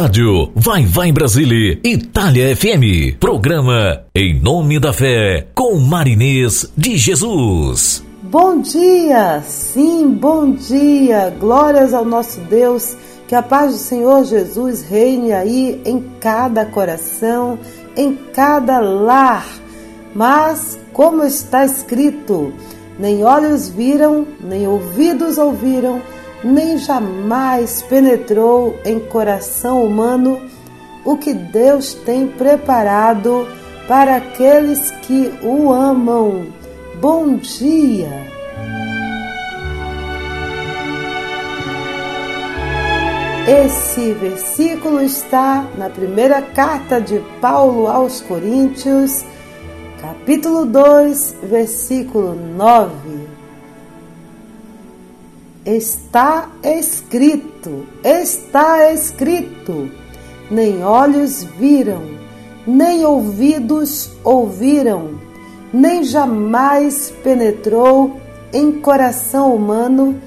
Rádio Vai Vai Brasília Itália FM. Programa Em Nome da Fé com Marinês de Jesus. Bom dia, sim, bom dia. Glórias ao nosso Deus. Que a paz do Senhor Jesus reine aí em cada coração, em cada lar. Mas, como está escrito, nem olhos viram, nem ouvidos ouviram, nem jamais penetrou em coração humano o que Deus tem preparado para aqueles que o amam. Bom dia! Esse versículo está na primeira carta de Paulo aos Coríntios, capítulo 2, versículo 9. Está escrito, está escrito: nem olhos viram, nem ouvidos ouviram, nem jamais penetrou em coração humano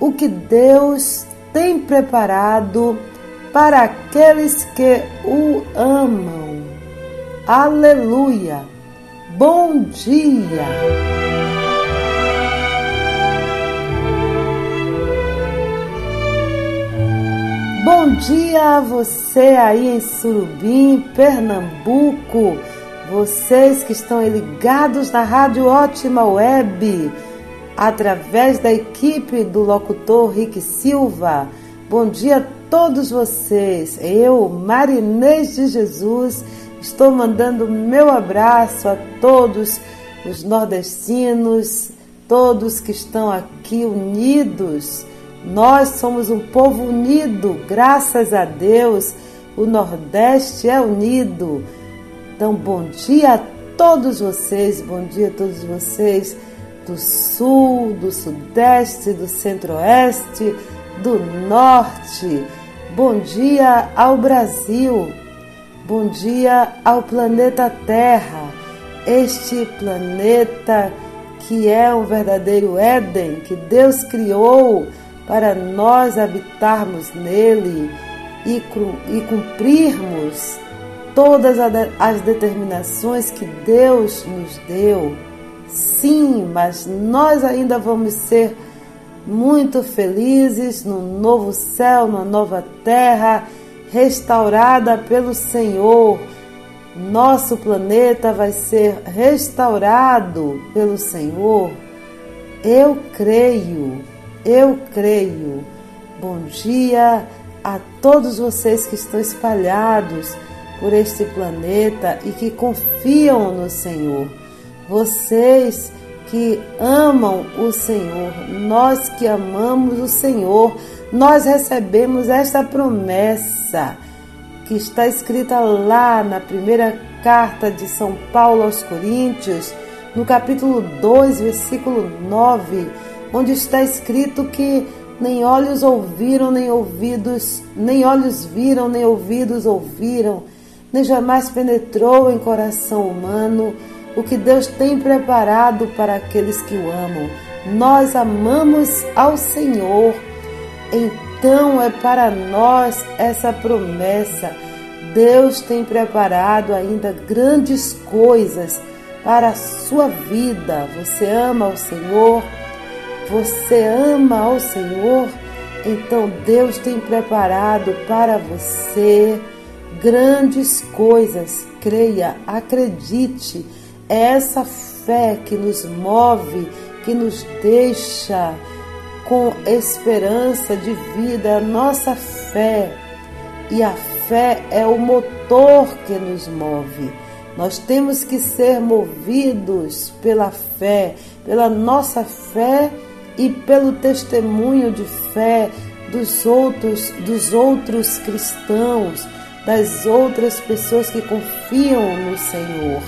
o que Deus tem preparado para aqueles que o amam. Aleluia! Bom dia! Bom dia a você aí em Surubim, Pernambuco, vocês que estão ligados na Rádio Ótima Web, através da equipe do locutor Rick Silva. Bom dia a todos vocês. Eu, Marinês de Jesus, estou mandando meu abraço a todos os nordestinos, todos que estão aqui unidos. Nós somos um povo unido, graças a Deus. O Nordeste é unido. Então, bom dia a todos vocês, bom dia a todos vocês do Sul, do Sudeste, do Centro-Oeste, do Norte. Bom dia ao Brasil. Bom dia ao planeta Terra. Este planeta que é um verdadeiro Éden, que Deus criou para nós habitarmos nele e, e cumprirmos todas as determinações que Deus nos deu. Sim, mas nós ainda vamos ser muito felizes no novo céu, na nova terra, restaurada pelo Senhor. Nosso planeta vai ser restaurado pelo Senhor. Eu creio, eu creio. Bom dia a todos vocês que estão espalhados por este planeta e que confiam no Senhor. Vocês que amam o Senhor, nós que amamos o Senhor, nós recebemos esta promessa que está escrita lá na primeira carta de São Paulo aos Coríntios, no capítulo 2, versículo 9, onde está escrito que nem olhos ouviram, nem ouvidos, nem olhos viram, nem ouvidos ouviram, nem jamais penetrou em coração humano o que Deus tem preparado para aqueles que o amam. Nós amamos ao Senhor, então é para nós essa promessa. Deus tem preparado ainda grandes coisas para a sua vida. Você ama ao Senhor? Você ama ao Senhor? Então Deus tem preparado para você grandes coisas. Creia, acredite é essa fé que nos move, que nos deixa com esperança de vida, a nossa fé. E a fé é o motor que nos move. Nós temos que ser movidos pela fé, pela nossa fé e pelo testemunho de fé dos outros, dos outros cristãos, das outras pessoas que confiam no Senhor.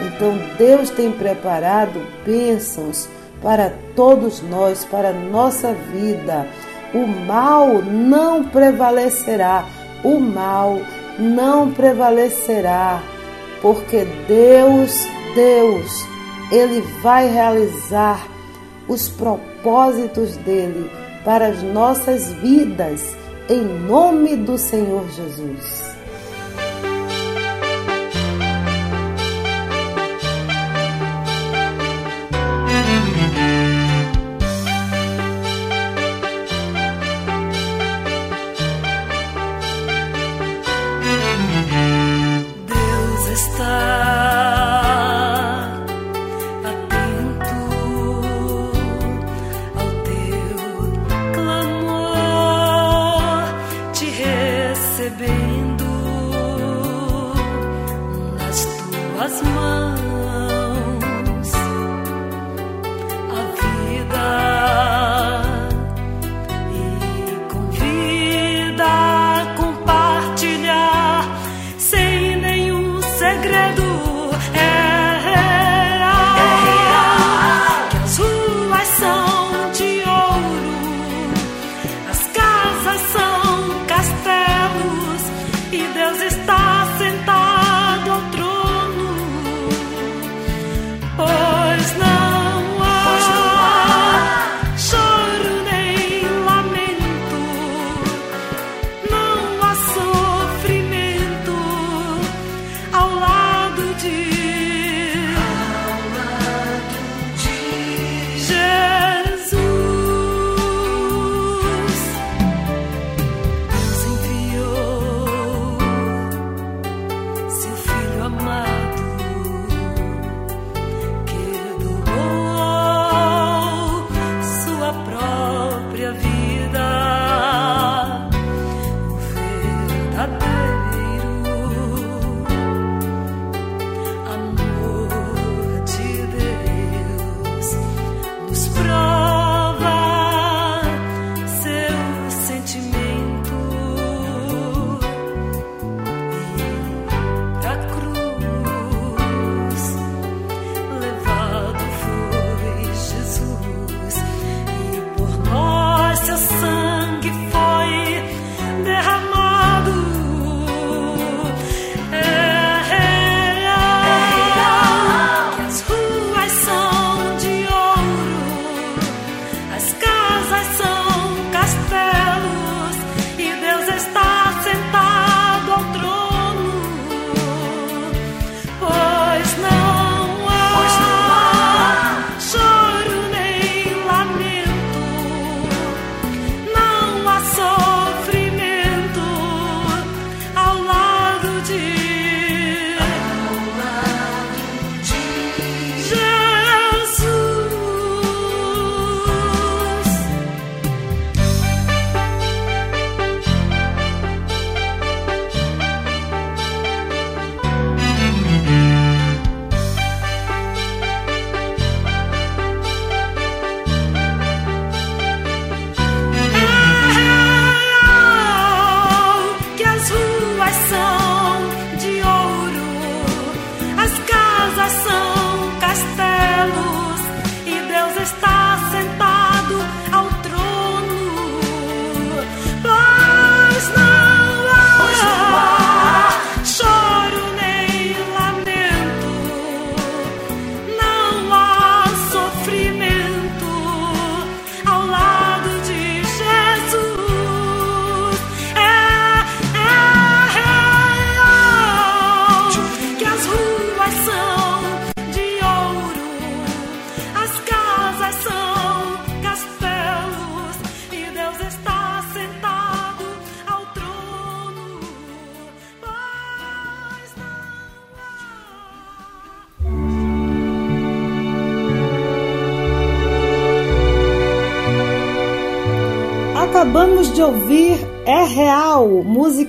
Então Deus tem preparado bênçãos para todos nós, para a nossa vida. O mal não prevalecerá, o mal não prevalecerá, porque Deus, Deus, Ele vai realizar os propósitos dele para as nossas vidas, em nome do Senhor Jesus.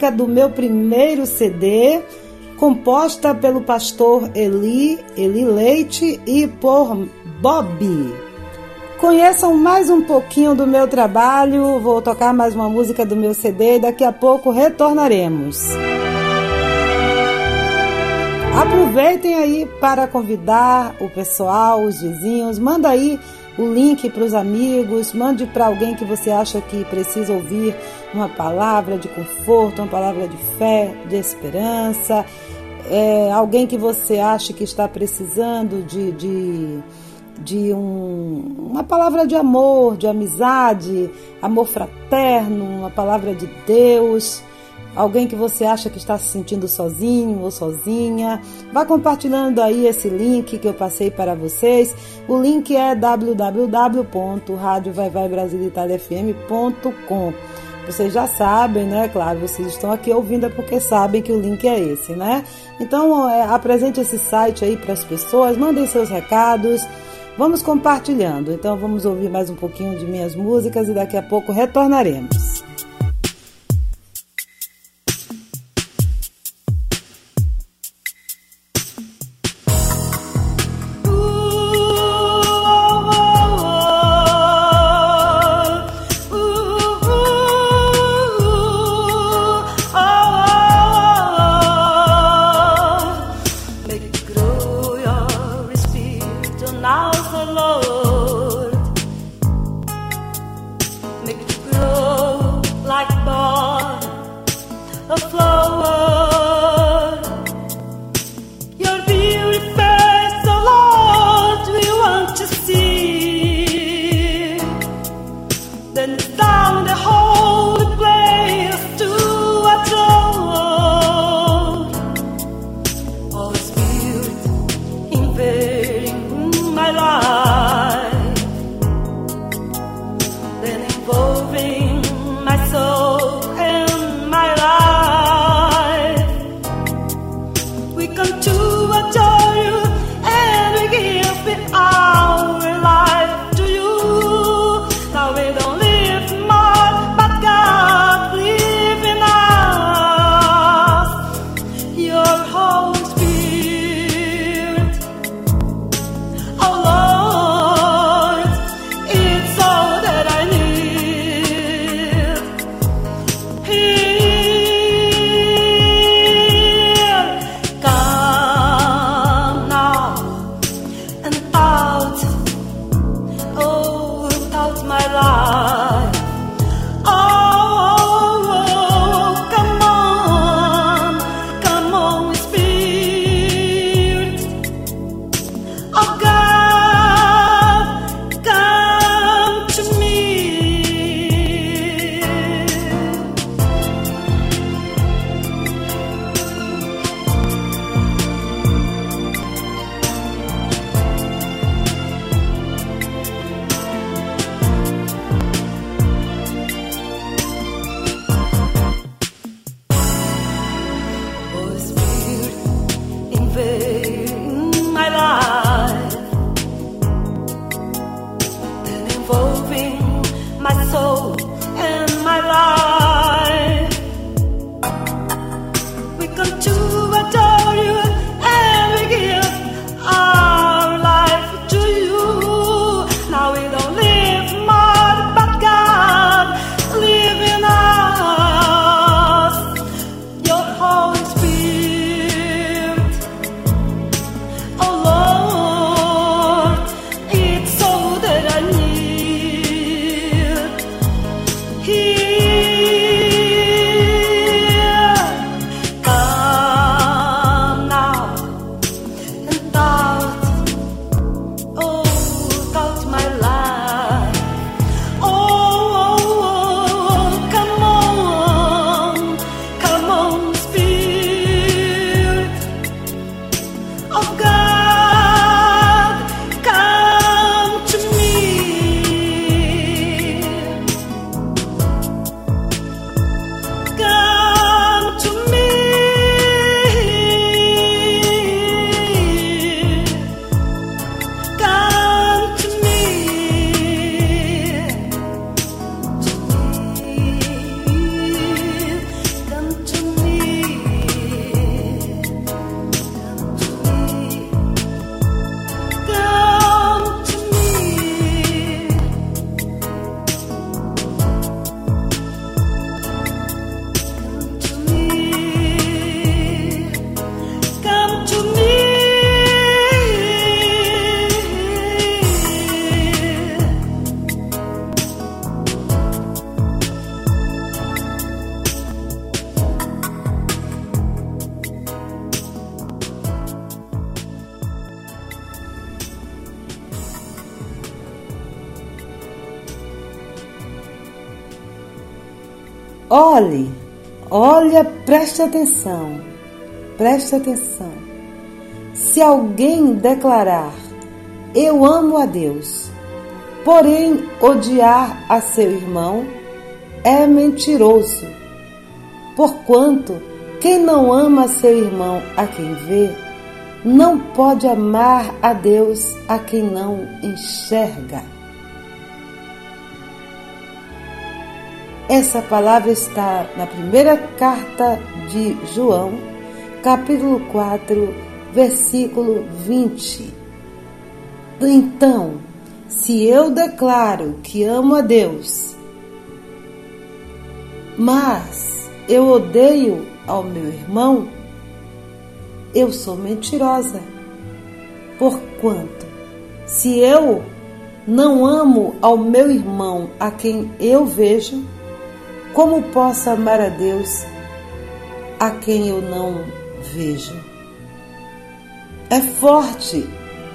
Música do meu primeiro CD, composta pelo pastor Eli, Eli Leite e por Bob. Conheçam mais um pouquinho do meu trabalho, vou tocar mais uma música do meu CD e daqui a pouco retornaremos. Aproveitem aí para convidar o pessoal, os vizinhos, manda aí o link para os amigos, mande para alguém que você acha que precisa ouvir uma palavra de conforto, uma palavra de fé, de esperança, é, alguém que você acha que está precisando de, de, de um, uma palavra de amor, de amizade, amor fraterno, uma palavra de Deus alguém que você acha que está se sentindo sozinho ou sozinha. Vá compartilhando aí esse link que eu passei para vocês. O link é www.radiovaivaibrasiliitaliafm.com. Vocês já sabem, né? Claro, vocês estão aqui ouvindo é porque sabem que o link é esse, né? Então, é, apresente esse site aí para as pessoas, mandem seus recados. Vamos compartilhando. Então, vamos ouvir mais um pouquinho de minhas músicas e daqui a pouco retornaremos. Preste atenção, preste atenção. Se alguém declarar, eu amo a Deus, porém odiar a seu irmão, é mentiroso. Porquanto, quem não ama seu irmão a quem vê, não pode amar a Deus a quem não enxerga. Essa palavra está na primeira carta de João, capítulo 4, versículo 20. Então, se eu declaro que amo a Deus, mas eu odeio ao meu irmão, eu sou mentirosa. Porquanto, se eu não amo ao meu irmão a quem eu vejo, como posso amar a Deus a quem eu não vejo? É forte,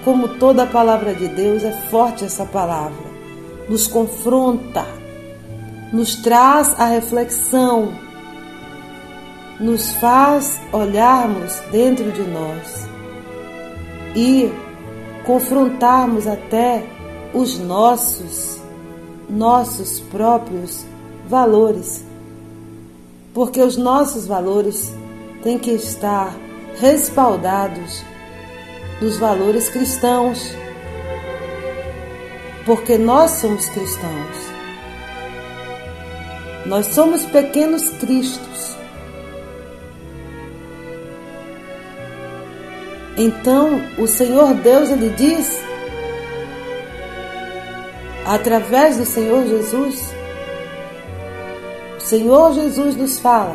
como toda a palavra de Deus, é forte essa palavra. Nos confronta, nos traz a reflexão nos faz olharmos dentro de nós e confrontarmos até os nossos nossos próprios valores. Porque os nossos valores têm que estar respaldados nos valores cristãos. Porque nós somos cristãos. Nós somos pequenos cristos Então o Senhor Deus ele diz, através do Senhor Jesus, Senhor Jesus nos fala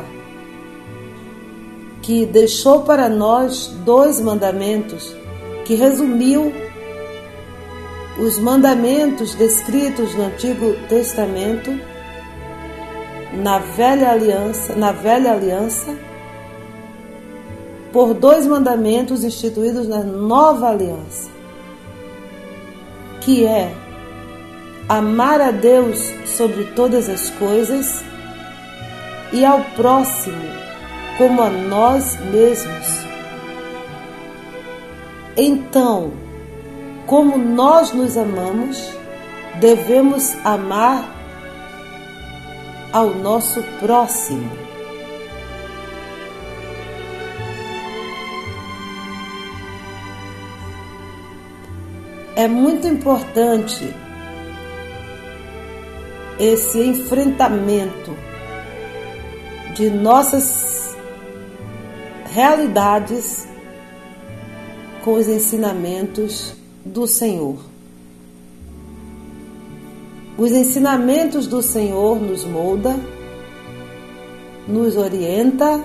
que deixou para nós dois mandamentos que resumiu os mandamentos descritos no Antigo Testamento, na Velha Aliança, na Velha Aliança por dois mandamentos instituídos na nova aliança, que é amar a Deus sobre todas as coisas e ao próximo como a nós mesmos. Então, como nós nos amamos, devemos amar ao nosso próximo. é muito importante esse enfrentamento de nossas realidades com os ensinamentos do Senhor. Os ensinamentos do Senhor nos molda, nos orienta,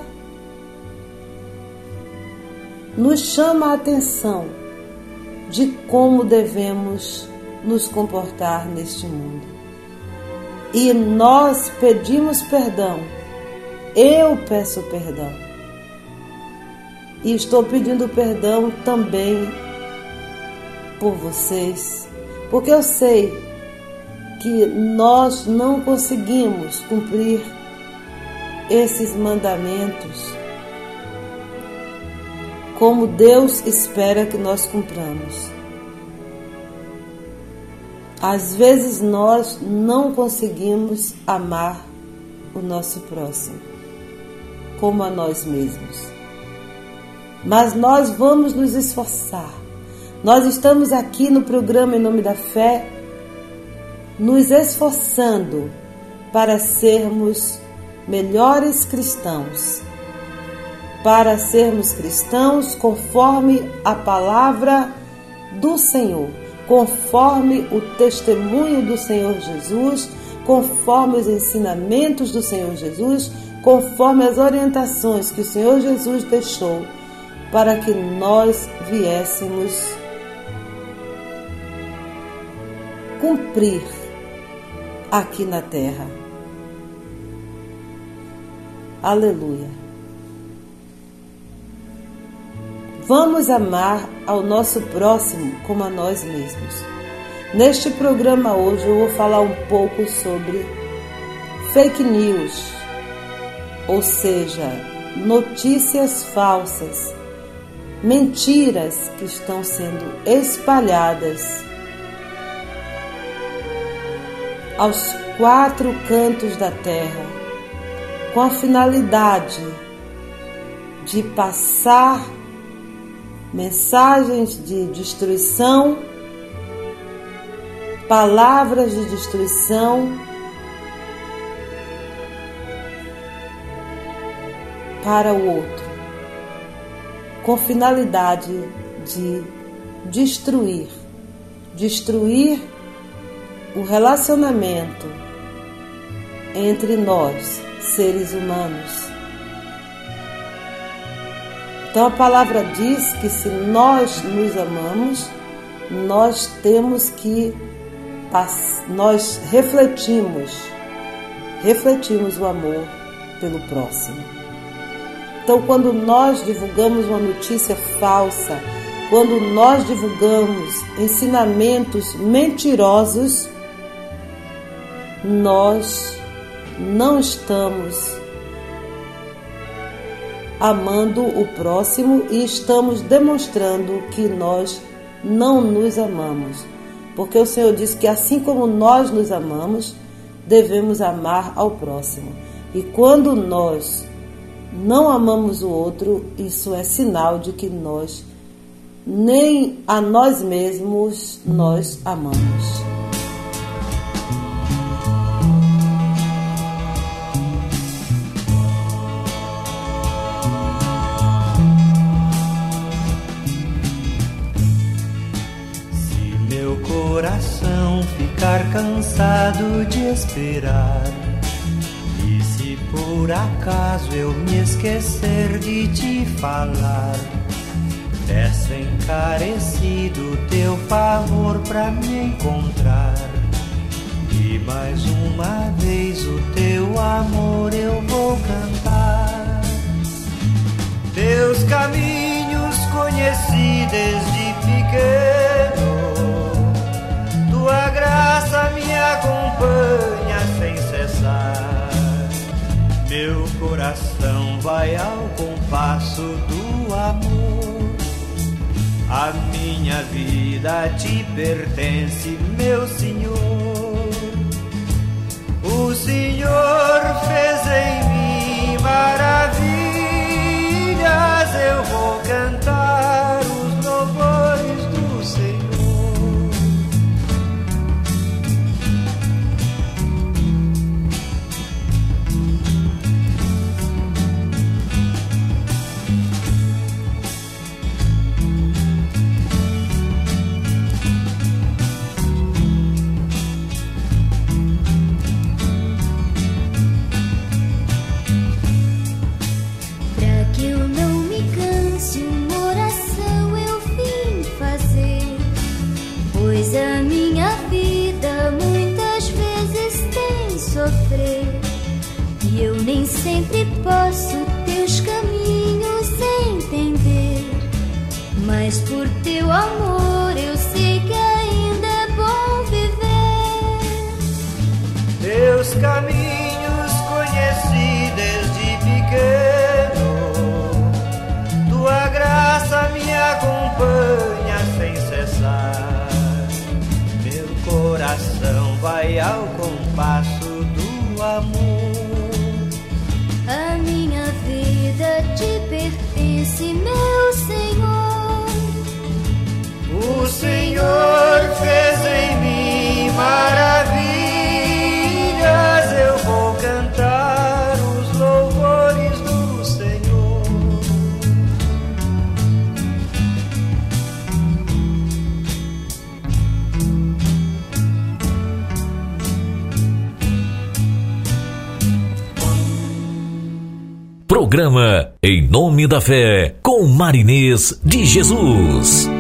nos chama a atenção de como devemos nos comportar neste mundo. E nós pedimos perdão. Eu peço perdão. E estou pedindo perdão também por vocês, porque eu sei que nós não conseguimos cumprir esses mandamentos como Deus espera que nós cumpramos. Às vezes nós não conseguimos amar o nosso próximo como a nós mesmos. Mas nós vamos nos esforçar. Nós estamos aqui no programa Em Nome da Fé, nos esforçando para sermos melhores cristãos para sermos cristãos conforme a palavra do Senhor, conforme o testemunho do Senhor Jesus, conforme os ensinamentos do Senhor Jesus, conforme as orientações que o Senhor Jesus deixou para que nós viéssemos cumprir aqui na terra. Aleluia. Vamos amar ao nosso próximo como a nós mesmos. Neste programa hoje eu vou falar um pouco sobre fake news, ou seja, notícias falsas, mentiras que estão sendo espalhadas aos quatro cantos da terra, com a finalidade de passar mensagens de destruição, palavras de destruição para o outro, com finalidade de destruir, destruir o relacionamento entre nós, seres humanos. Então a palavra diz que se nós nos amamos, nós temos que nós refletimos, refletimos o amor pelo próximo. Então quando nós divulgamos uma notícia falsa, quando nós divulgamos ensinamentos mentirosos, nós não estamos amando o próximo e estamos demonstrando que nós não nos amamos. Porque o Senhor disse que assim como nós nos amamos, devemos amar ao próximo. E quando nós não amamos o outro, isso é sinal de que nós nem a nós mesmos nós amamos. ficar cansado de esperar. Por acaso eu me esquecer de te falar, peço encarecido teu favor pra me encontrar. Meu coração vai ao compasso do amor. A minha vida te pertence, meu Senhor. O Senhor fez em mim maravilhas, eu vou cantar sempre posso teus caminhos entender, mas por teu amor eu sei que ainda é bom viver. Teus caminhos conheci desde pequeno, tua graça me acompanha sem cessar. Meu coração vai ao fez em mim maravilhas, eu vou cantar os louvores do Senhor. Programa Em Nome da Fé, com Marinês de Jesus.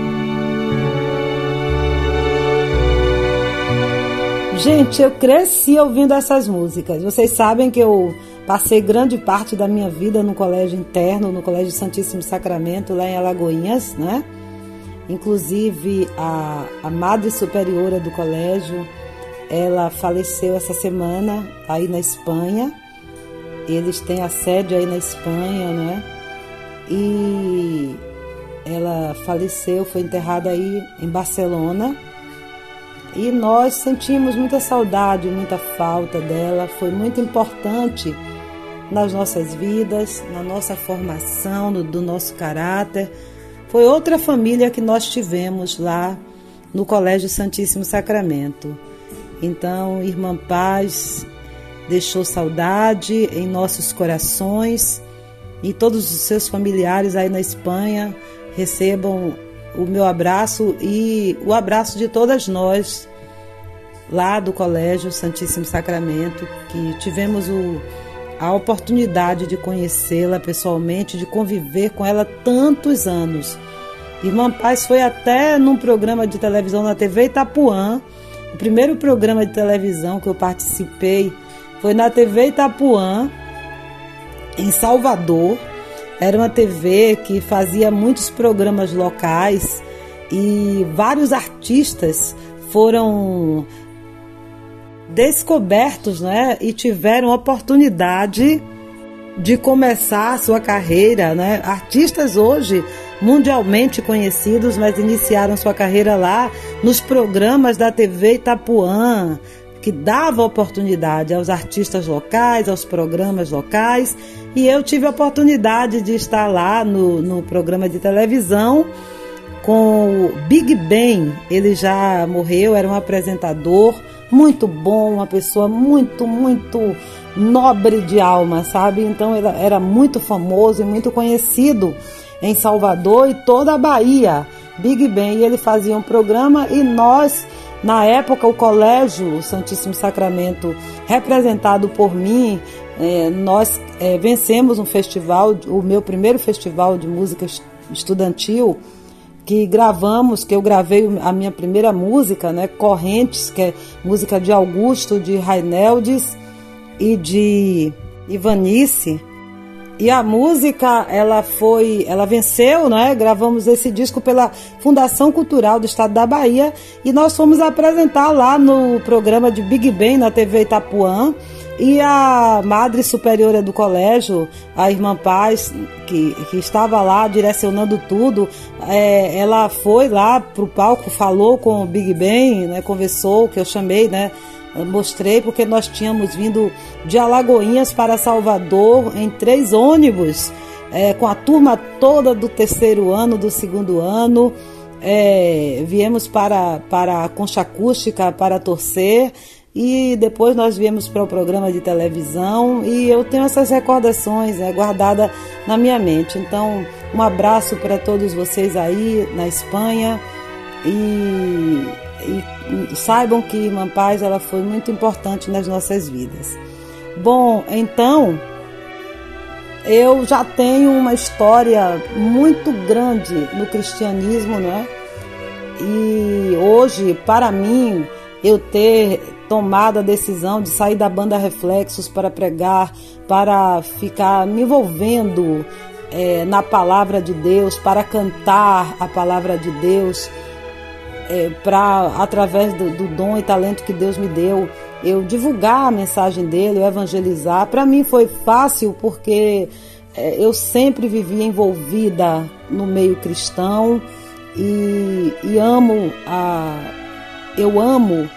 Gente, eu cresci ouvindo essas músicas. Vocês sabem que eu passei grande parte da minha vida no colégio interno, no Colégio Santíssimo Sacramento, lá em Alagoinhas, né? Inclusive, a, a madre superiora do colégio, ela faleceu essa semana aí na Espanha. eles têm a sede aí na Espanha, né? E ela faleceu, foi enterrada aí em Barcelona. E nós sentimos muita saudade, muita falta dela. Foi muito importante nas nossas vidas, na nossa formação, no, do nosso caráter. Foi outra família que nós tivemos lá no Colégio Santíssimo Sacramento. Então, Irmã Paz deixou saudade em nossos corações e todos os seus familiares aí na Espanha recebam o meu abraço e o abraço de todas nós lá do Colégio Santíssimo Sacramento, que tivemos o, a oportunidade de conhecê-la pessoalmente, de conviver com ela tantos anos. Irmã Paz foi até num programa de televisão na TV Itapuã, o primeiro programa de televisão que eu participei foi na TV Itapuã, em Salvador. Era uma TV que fazia muitos programas locais e vários artistas foram descobertos né, e tiveram oportunidade de começar a sua carreira. Né? Artistas hoje mundialmente conhecidos, mas iniciaram sua carreira lá nos programas da TV Itapuã, que dava oportunidade aos artistas locais, aos programas locais, e eu tive a oportunidade de estar lá no, no programa de televisão com o Big Ben. Ele já morreu, era um apresentador muito bom, uma pessoa muito, muito nobre de alma, sabe? Então ele era muito famoso e muito conhecido em Salvador e toda a Bahia. Big Ben, e ele fazia um programa e nós na época, o Colégio Santíssimo Sacramento, representado por mim, é, nós é, vencemos um festival, o meu primeiro festival de música estudantil, que gravamos, que eu gravei a minha primeira música, né, Correntes, que é música de Augusto, de Raineldes e de Ivanice. E a música, ela foi, ela venceu, né? Gravamos esse disco pela Fundação Cultural do Estado da Bahia e nós fomos apresentar lá no programa de Big Ben na TV Itapuã. E a madre superiora do colégio, a irmã Paz, que, que estava lá direcionando tudo, é, ela foi lá pro palco, falou com o Big Ben, né, conversou, que eu chamei, né, mostrei porque nós tínhamos vindo de Alagoinhas para Salvador em três ônibus, é, com a turma toda do terceiro ano, do segundo ano. É, viemos para, para a Concha Acústica para torcer e depois nós viemos para o programa de televisão e eu tenho essas recordações né, guardadas na minha mente. Então, um abraço para todos vocês aí na Espanha e e saibam que Irmã Paz ela foi muito importante nas nossas vidas. Bom, então eu já tenho uma história muito grande no cristianismo, né? E hoje, para mim, eu ter tomado a decisão de sair da banda Reflexos para pregar, para ficar me envolvendo é, na palavra de Deus, para cantar a palavra de Deus, é, para através do, do, dom e talento que Deus me deu, eu divulgar a mensagem dele, eu evangelizar. Para mim foi fácil porque é, eu sempre vivi envolvida no meio cristão e, e amo a, eu amo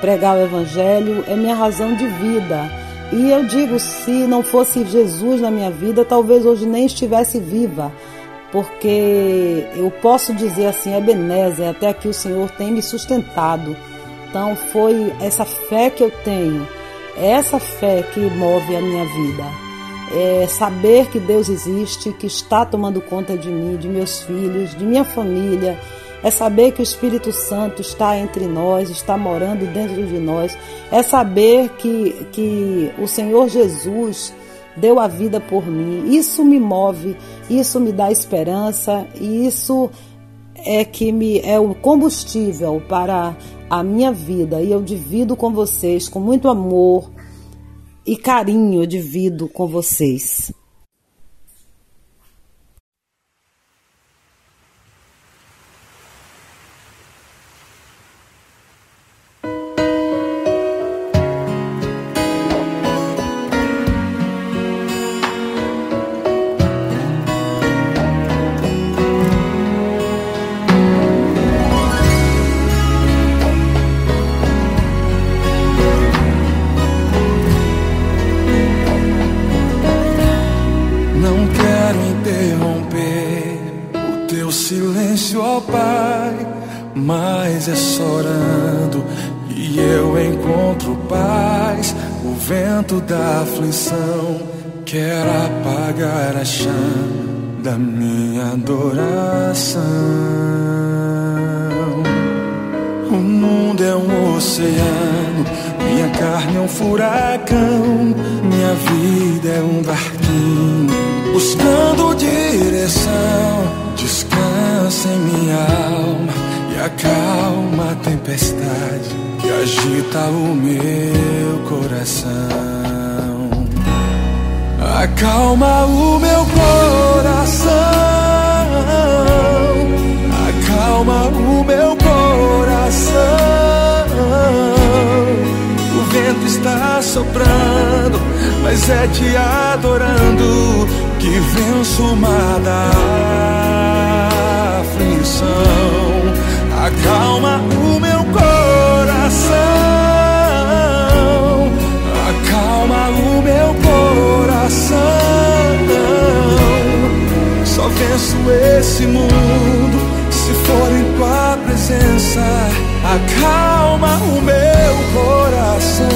pregar o evangelho, é minha razão de vida. E eu digo, se não fosse Jesus na minha vida, talvez hoje nem estivesse viva porque eu posso dizer assim, Ebenezer, até aqui o Senhor tem me sustentado. Então foi essa fé que eu tenho, essa fé que move a minha vida. É saber que Deus existe, que está tomando conta de mim, de meus filhos, de minha família. É saber que o Espírito Santo está entre nós, está morando dentro de nós. É saber que, que o Senhor Jesus deu a vida por mim. Isso me move, isso me dá esperança e isso é que me é o combustível para a minha vida e eu divido com vocês com muito amor e carinho, eu divido com vocês. Minha carne é um furacão, minha vida é um barquinho buscando direção. Descansa em minha alma e acalma a tempestade que agita o meu coração. Acalma o meu coração. Acalma o meu coração. O vento está soprando, mas é te adorando que venço uma da aflição. Acalma o meu coração, acalma o meu coração. Só venço esse mundo se for em tua presença. Acalma o meu coração.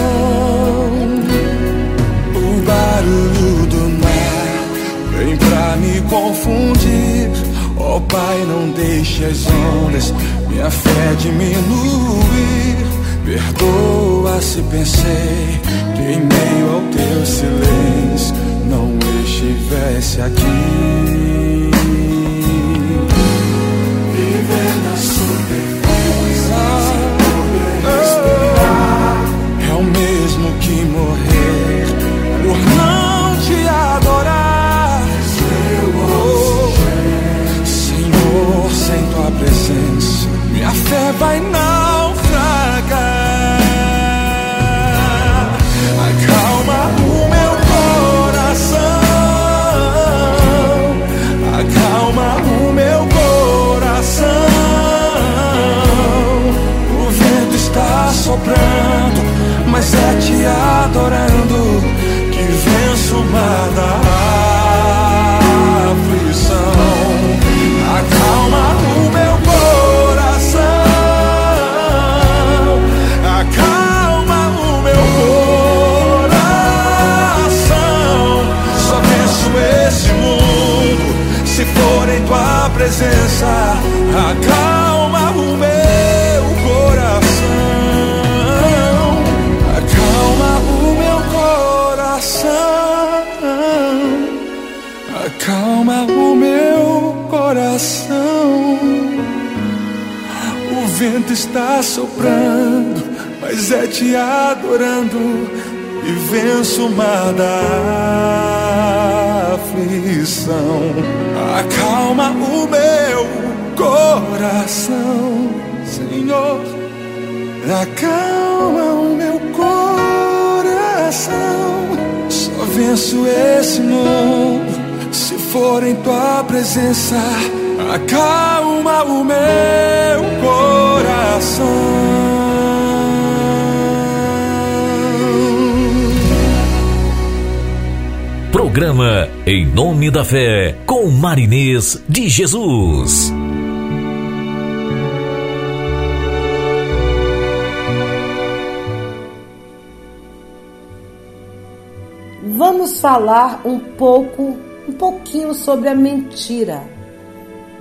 O barulho do mar vem pra me confundir. Ó oh, Pai, não deixe as ondas minha fé diminuir. Perdoa se pensei que em meio ao teu silêncio não estivesse aqui. Mesmo que morrer por não te adorar. Senhor, sem tua presença, minha fé vai naufragar. Acalma o meu coração, acalma o meu coração. O vento está soprando, mas é te adorando que venço uma da aflição. Acalma o meu coração, acalma o meu coração. Só venço esse mundo se for em tua presença. Acalma vento está soprando, mas é te adorando e venço uma da aflição. Acalma o meu coração, Senhor. Acalma o meu coração. Só venço esse mundo se for em tua presença. Acalma o meu coração. Programa Em Nome da Fé, com Marinês de Jesus. Vamos falar um pouco, um pouquinho sobre a mentira.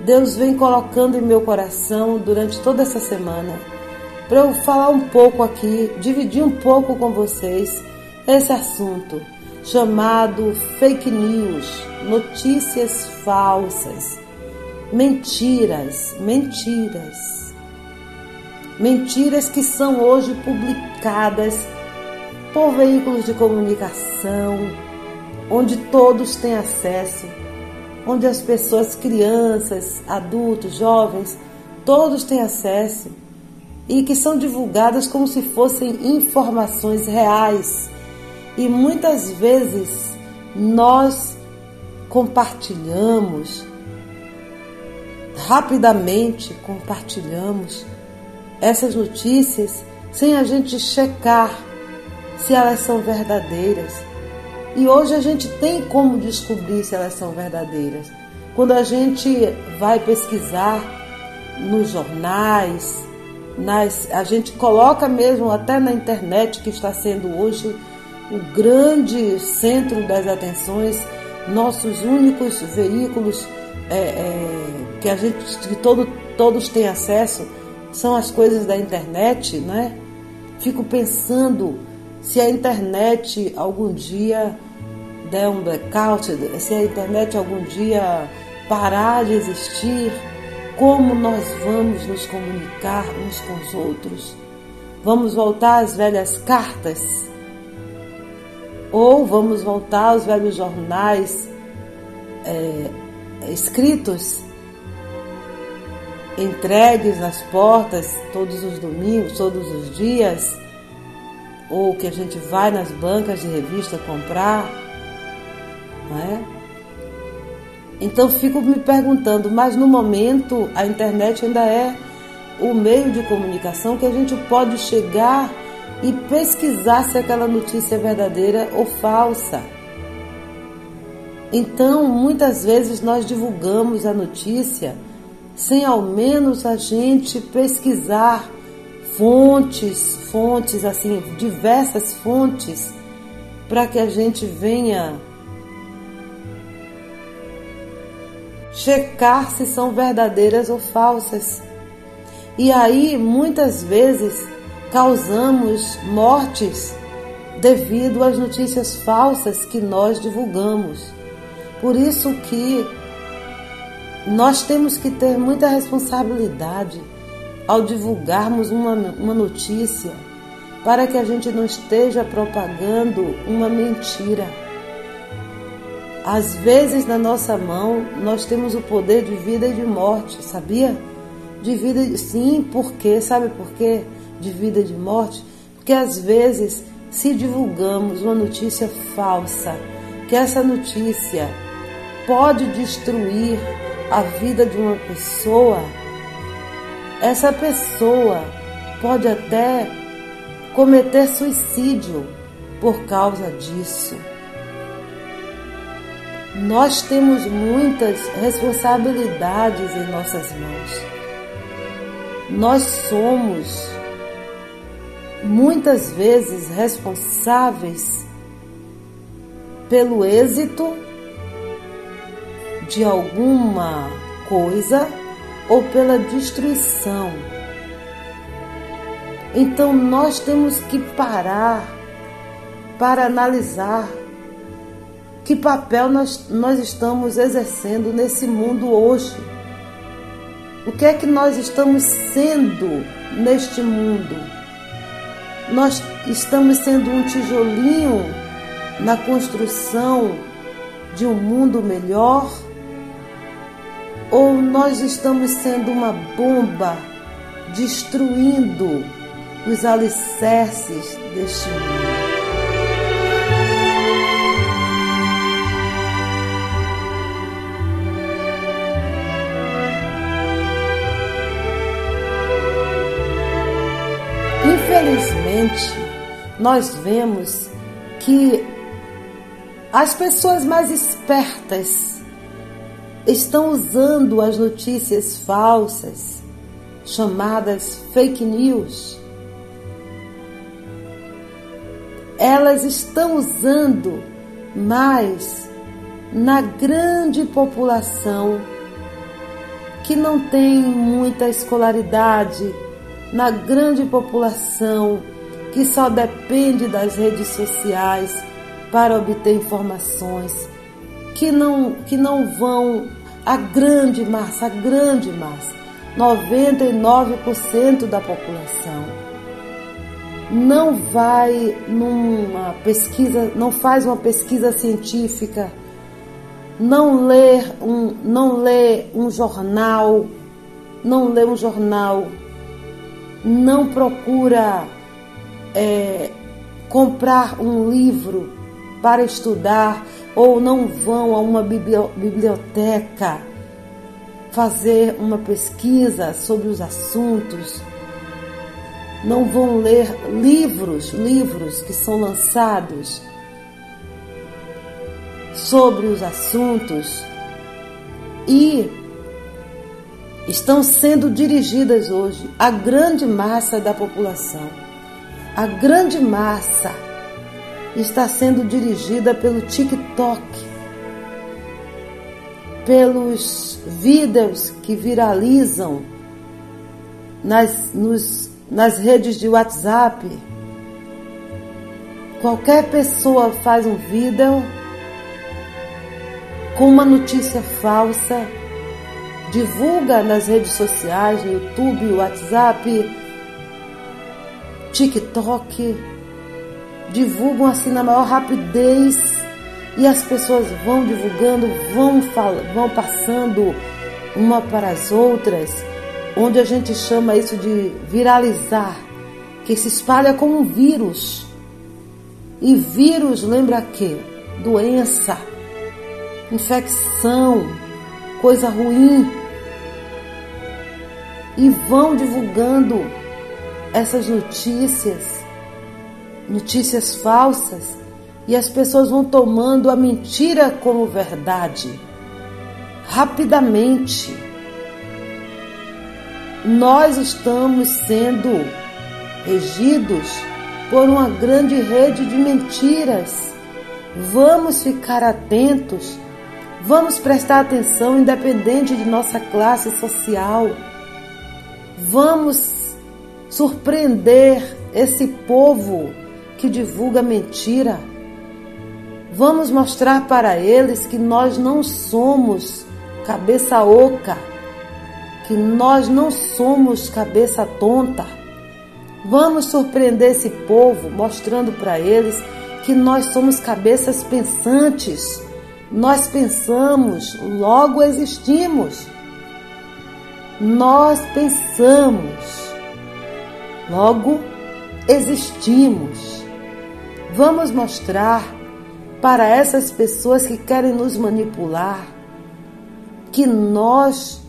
Deus vem colocando em meu coração durante toda essa semana para eu falar um pouco aqui, dividir um pouco com vocês esse assunto chamado fake news, notícias falsas, mentiras, mentiras. Mentiras que são hoje publicadas por veículos de comunicação, onde todos têm acesso, onde as pessoas, crianças, adultos, jovens, todos têm acesso e que são divulgadas como se fossem informações reais. E muitas vezes nós compartilhamos, rapidamente compartilhamos essas notícias sem a gente checar se elas são verdadeiras. E hoje a gente tem como descobrir se elas são verdadeiras. Quando a gente vai pesquisar nos jornais, nas, a gente coloca mesmo até na internet, que está sendo hoje o grande centro das atenções, nossos únicos veículos é, é, que a gente que todo, todos têm acesso são as coisas da internet, né? Fico pensando se a internet algum dia der um blackout, se a internet algum dia parar de existir, como nós vamos nos comunicar uns com os outros? Vamos voltar às velhas cartas? Ou vamos voltar aos velhos jornais é, escritos, entregues nas portas todos os domingos, todos os dias? Ou que a gente vai nas bancas de revista comprar? Não é? Então fico me perguntando, mas no momento a internet ainda é o meio de comunicação que a gente pode chegar e pesquisar se aquela notícia é verdadeira ou falsa. Então, muitas vezes nós divulgamos a notícia sem ao menos a gente pesquisar fontes, fontes assim, diversas fontes, para que a gente venha checar se são verdadeiras ou falsas. E aí, muitas vezes, causamos mortes devido às notícias falsas que nós divulgamos. Por isso que nós temos que ter muita responsabilidade ao divulgarmos uma, uma notícia para que a gente não esteja propagando uma mentira. Às vezes na nossa mão nós temos o poder de vida e de morte, sabia? De vida, sim, por quê? Sabe por quê? De vida e de morte? Porque às vezes se divulgamos uma notícia falsa, que essa notícia pode destruir a vida de uma pessoa, essa pessoa pode até cometer suicídio por causa disso. Nós temos muitas responsabilidades em nossas mãos. Nós somos muitas vezes responsáveis pelo êxito de alguma coisa ou pela destruição. Então nós temos que parar para analisar que papel nós, nós estamos exercendo nesse mundo hoje? O que é que nós estamos sendo neste mundo? Nós estamos sendo um tijolinho na construção de um mundo melhor? Ou nós estamos sendo uma bomba destruindo os alicerces deste mundo? Infelizmente, nós vemos que as pessoas mais espertas estão usando as notícias falsas, chamadas fake news. Elas estão usando mais na grande população que não tem muita escolaridade, na grande população que só depende das redes sociais para obter informações, que não, que não vão a grande massa, a grande massa, 99% da população não vai numa pesquisa, não faz uma pesquisa científica, não lê um, não lê um jornal, não lê um jornal não procura é, comprar um livro para estudar ou não vão a uma biblioteca fazer uma pesquisa sobre os assuntos, não vão ler livros, livros que são lançados sobre os assuntos e estão sendo dirigidas hoje à grande massa da população. A grande massa está sendo dirigida pelo TikTok, pelos vídeos que viralizam nas, nos, nas redes de WhatsApp. Qualquer pessoa faz um vídeo com uma notícia falsa, divulga nas redes sociais, no YouTube, WhatsApp, TikTok, divulgam assim na maior rapidez e as pessoas vão divulgando, vão, vão passando uma para as outras, onde a gente chama isso de viralizar, que se espalha como um vírus. E vírus lembra quê? Doença infecção, coisa ruim. E vão divulgando essas notícias, notícias falsas, e as pessoas vão tomando a mentira como verdade. Rapidamente. Nós estamos sendo regidos por uma grande rede de mentiras. Vamos ficar atentos Vamos prestar atenção, independente de nossa classe social. Vamos surpreender esse povo que divulga mentira. Vamos mostrar para eles que nós não somos cabeça oca, que nós não somos cabeça tonta. Vamos surpreender esse povo mostrando para eles que nós somos cabeças pensantes nós pensamos, logo existimos. Nós pensamos, logo existimos. Vamos mostrar para essas pessoas que querem nos manipular que nós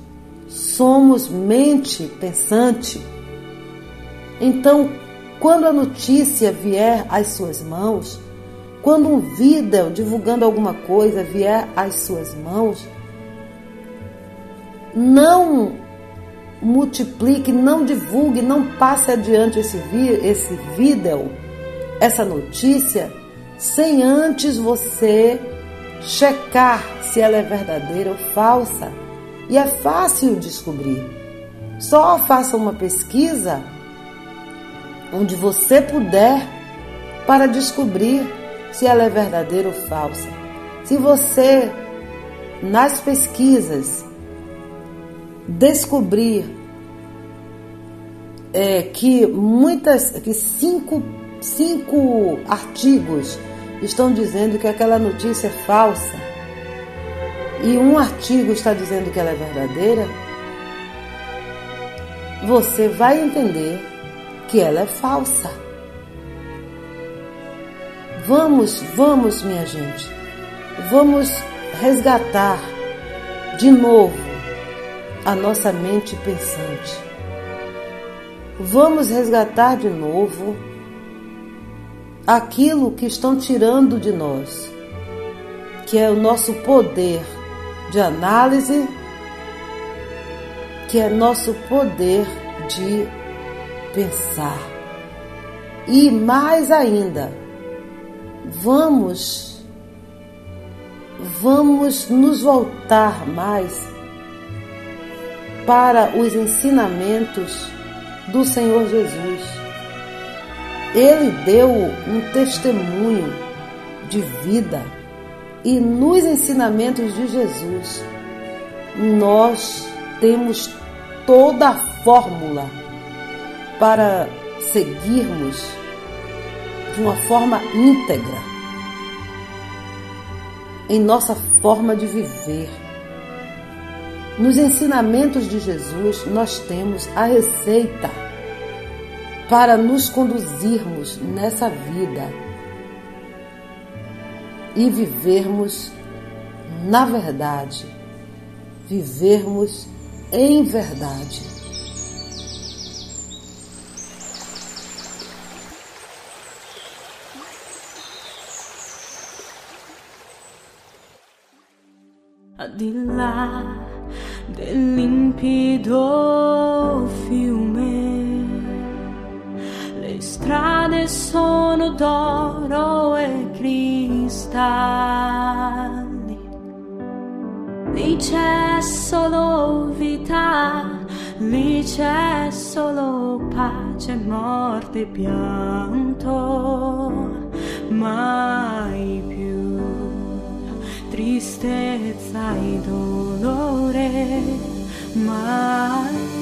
somos mente pensante. Então, quando a notícia vier às suas mãos, quando um vídeo divulgando alguma coisa vier às suas mãos, não multiplique, não divulgue, não passe adiante esse, esse vídeo, essa notícia, sem antes você checar se ela é verdadeira ou falsa. E é fácil descobrir. Só faça uma pesquisa onde você puder para descobrir se ela é verdadeira ou falsa. Se você, nas pesquisas, descobrir é, que muitas, que cinco, cinco artigos estão dizendo que aquela notícia é falsa e um artigo está dizendo que ela é verdadeira, você vai entender que ela é falsa. Vamos, vamos, minha gente, vamos resgatar de novo a nossa mente pensante. Vamos resgatar de novo aquilo que estão tirando de nós, que é o nosso poder de análise, que é nosso poder de pensar. E mais ainda, vamos vamos nos voltar mais para os ensinamentos do Senhor Jesus. Ele deu um testemunho de vida e nos ensinamentos de Jesus nós temos toda a fórmula para seguirmos de uma forma íntegra em nossa forma de viver. Nos ensinamentos de Jesus, nós temos a receita para nos conduzirmos nessa vida e vivermos na verdade, vivermos em verdade. de lá del limpido fiume. Strade sono d'oro e cristalli. Lì c'è solo vita, lì c'è solo pace, morte e pianto. Mai più tristezza e dolore, mai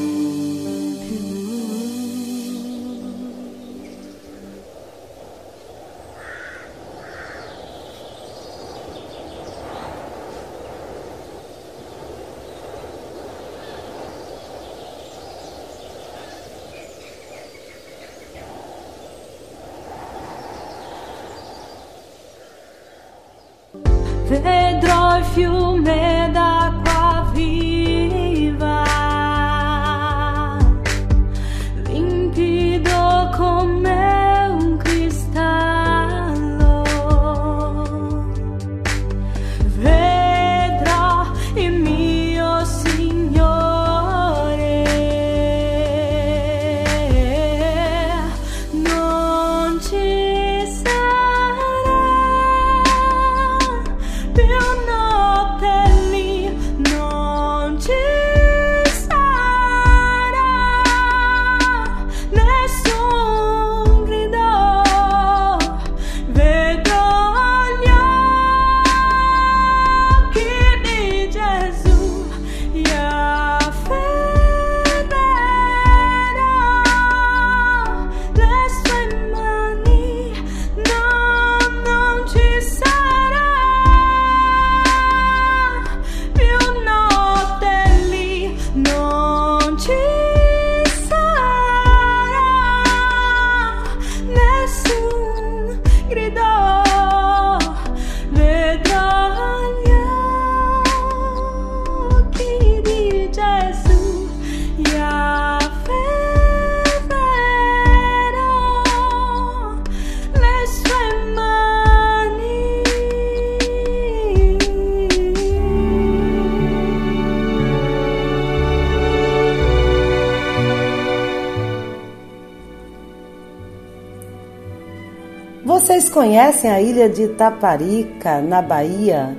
conhecem a ilha de Itaparica, na Bahia?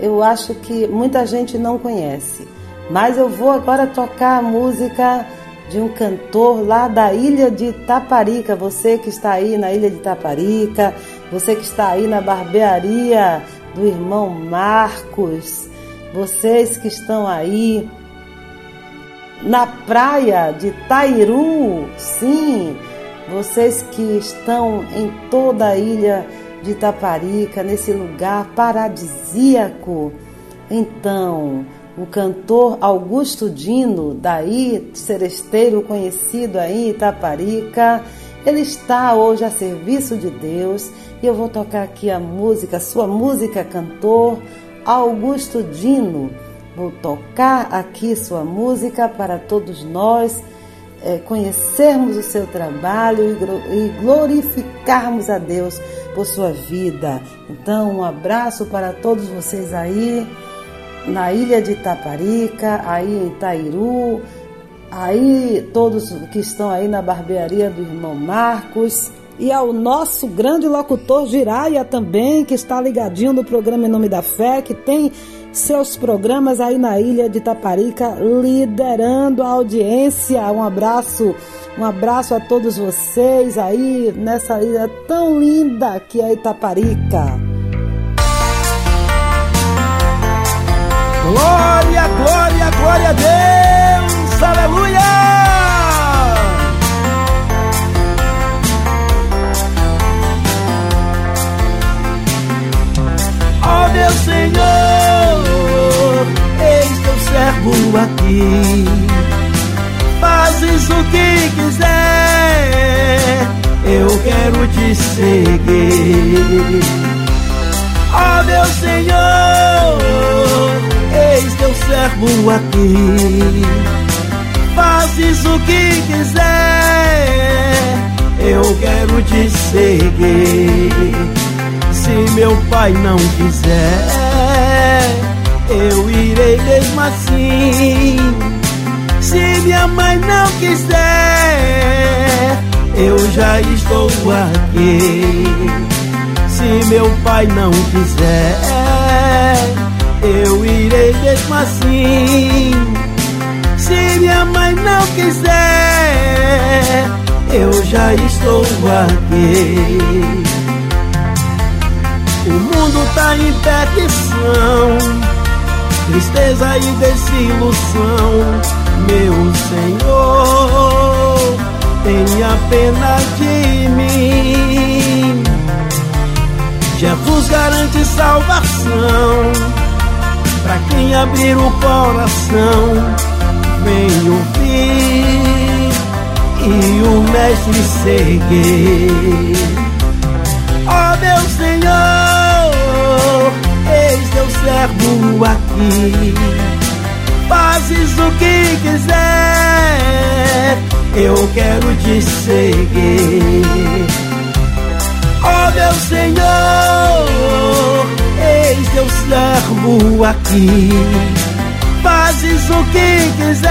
Eu acho que muita gente não conhece. Mas eu vou agora tocar a música de um cantor lá da ilha de Itaparica. Você que está aí na ilha de Itaparica, você que está aí na barbearia do irmão Marcos, vocês que estão aí na praia de Tairu, sim, vocês que estão em toda a ilha de Itaparica, nesse lugar paradisíaco. Então, o cantor Augusto Dino, daí seresteiro conhecido aí Itaparica, ele está hoje a serviço de Deus e eu vou tocar aqui a música, sua música cantor Augusto Dino. Vou tocar aqui sua música para todos nós é, conhecermos o seu trabalho e glorificarmos a Deus por sua vida. Então, um abraço para todos vocês aí na ilha de Itaparica, aí em Tairu, aí todos que estão aí na barbearia do irmão Marcos. E ao nosso grande locutor Giraia também, que está ligadinho no programa Em Nome da Fé, que tem seus programas aí na ilha de Itaparica, liderando a audiência. Um abraço, um abraço a todos vocês aí nessa ilha tão linda que é Itaparica. Glória, glória, glória a Deus! Aleluia! Ó meu Senhor, servo aqui. Fazes o que quiser, eu quero te seguir. Ó meu Senhor, eis teu servo aqui. Fazes o que quiser, eu quero te seguir. Se meu pai não quiser, eu irei mesmo assim. Se minha mãe não quiser, eu já estou aqui. Se meu pai não quiser, eu irei mesmo assim. Se minha mãe não quiser, eu já estou aqui. O mundo tá em petição, tristeza e desilusão. Meu Senhor, tenha pena de mim. Jesus garante salvação para quem abrir o coração. Vem ouvir e o Mestre seguir. Servo aqui. Fazes o que quiser, eu quero te seguir. Ó meu Senhor, eis teu servo aqui. Fazes o que quiser,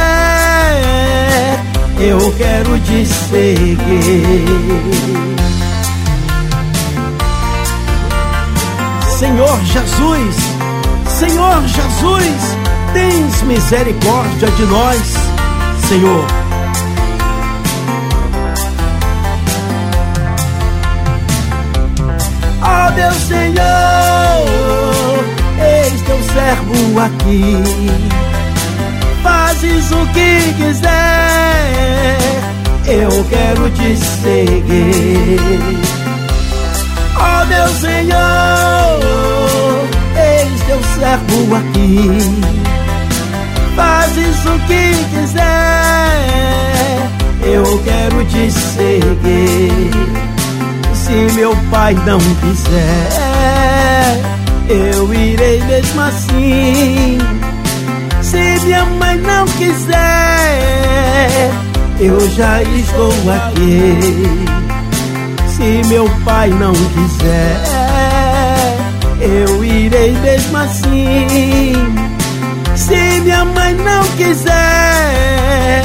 eu quero te seguir. Senhor Jesus, Senhor Jesus, tens misericórdia de nós, Senhor. Ó oh, meu Senhor, eis teu servo aqui. Fazes o que quiser, eu quero te seguir. Ó oh, meu Senhor, servo aqui. Fazes o que quiser, eu quero te seguir. Se meu pai não quiser, eu irei mesmo assim. Se minha mãe não quiser, eu já estou aqui. Se meu pai não quiser, eu irei mesmo assim. Se minha mãe não quiser,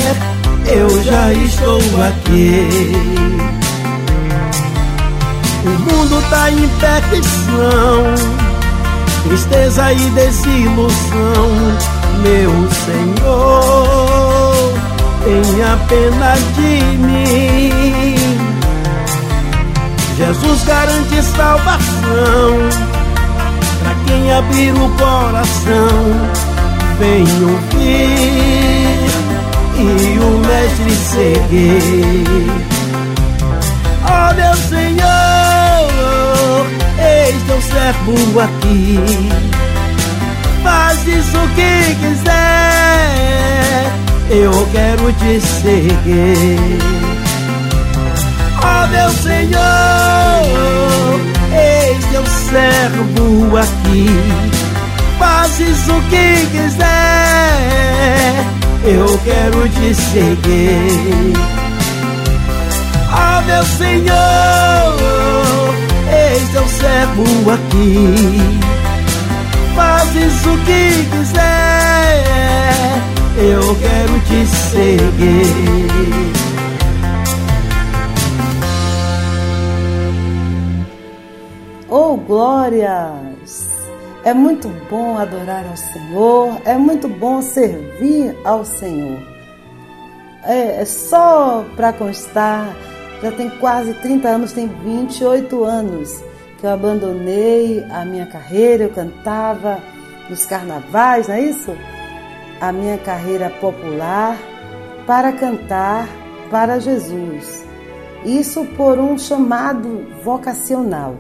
eu já estou aqui. O mundo tá em petição, tristeza e desilusão. Meu Senhor, tenha pena de mim. Jesus garante salvação quem abrir o coração. Vem ouvir e o Mestre seguir. Oh, meu Senhor, eis teu servo aqui. Fazes o que quiser, eu quero te seguir. Oh, meu Senhor, eis teu servo aqui. Fazes o que quiser, eu quero te seguir. Oh, meu Senhor, eis teu servo aqui. Fazes o que quiser, eu quero te seguir. Oh, glórias! É muito bom adorar ao Senhor, é muito bom servir ao Senhor. É, é só para constar, já tem quase 30 anos, tem 28 anos que eu abandonei a minha carreira, eu cantava nos carnavais, não é isso? A minha carreira popular para cantar para Jesus. Isso por um chamado vocacional.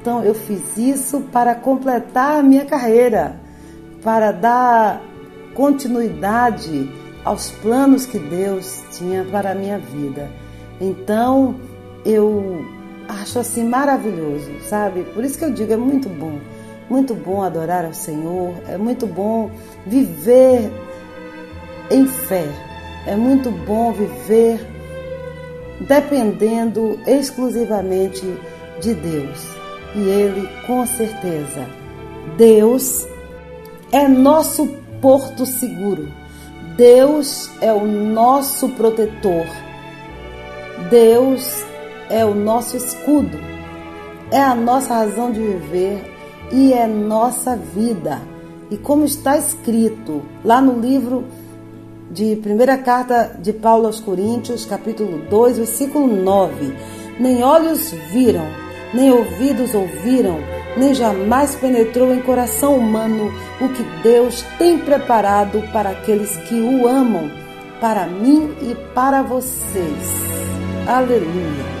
Então eu fiz isso para completar a minha carreira, para dar continuidade aos planos que Deus tinha para a minha vida. Então eu acho assim maravilhoso, sabe? Por isso que eu digo, é muito bom, muito bom adorar ao Senhor, é muito bom viver em fé, é muito bom viver dependendo exclusivamente de Deus. E Ele, com certeza, Deus é nosso porto seguro. Deus é o nosso protetor. Deus é o nosso escudo. É a nossa razão de viver e é nossa vida. E como está escrito lá no livro de primeira carta de Paulo aos Coríntios, capítulo 2, versículo 9: Nem olhos viram, nem ouvidos ouviram, nem jamais penetrou em coração humano o que Deus tem preparado para aqueles que o amam, para mim e para vocês. Aleluia.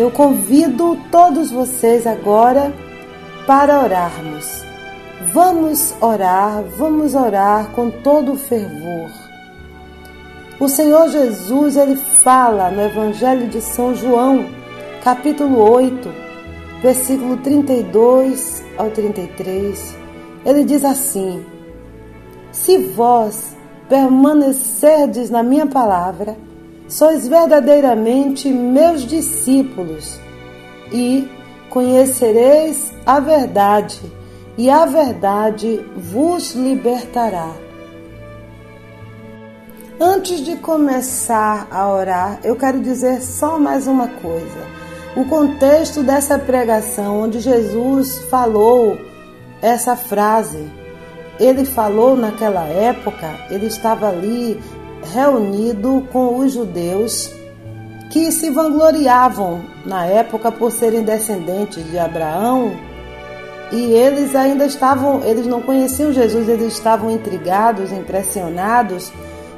Eu convido todos vocês agora para orarmos. Vamos orar, vamos orar com todo fervor. O Senhor Jesus, ele fala no Evangelho de São João, capítulo 8, versículo 32 ao 33, ele diz assim: Se vós permanecerdes na minha palavra, sois verdadeiramente meus discípulos e conhecereis a verdade, e a verdade vos libertará. Antes de começar a orar, eu quero dizer só mais uma coisa. O contexto dessa pregação, onde Jesus falou essa frase, ele falou naquela época, ele estava ali reunido com os judeus que se vangloriavam na época por serem descendentes de Abraão e eles ainda estavam, eles não conheciam Jesus, eles estavam intrigados, impressionados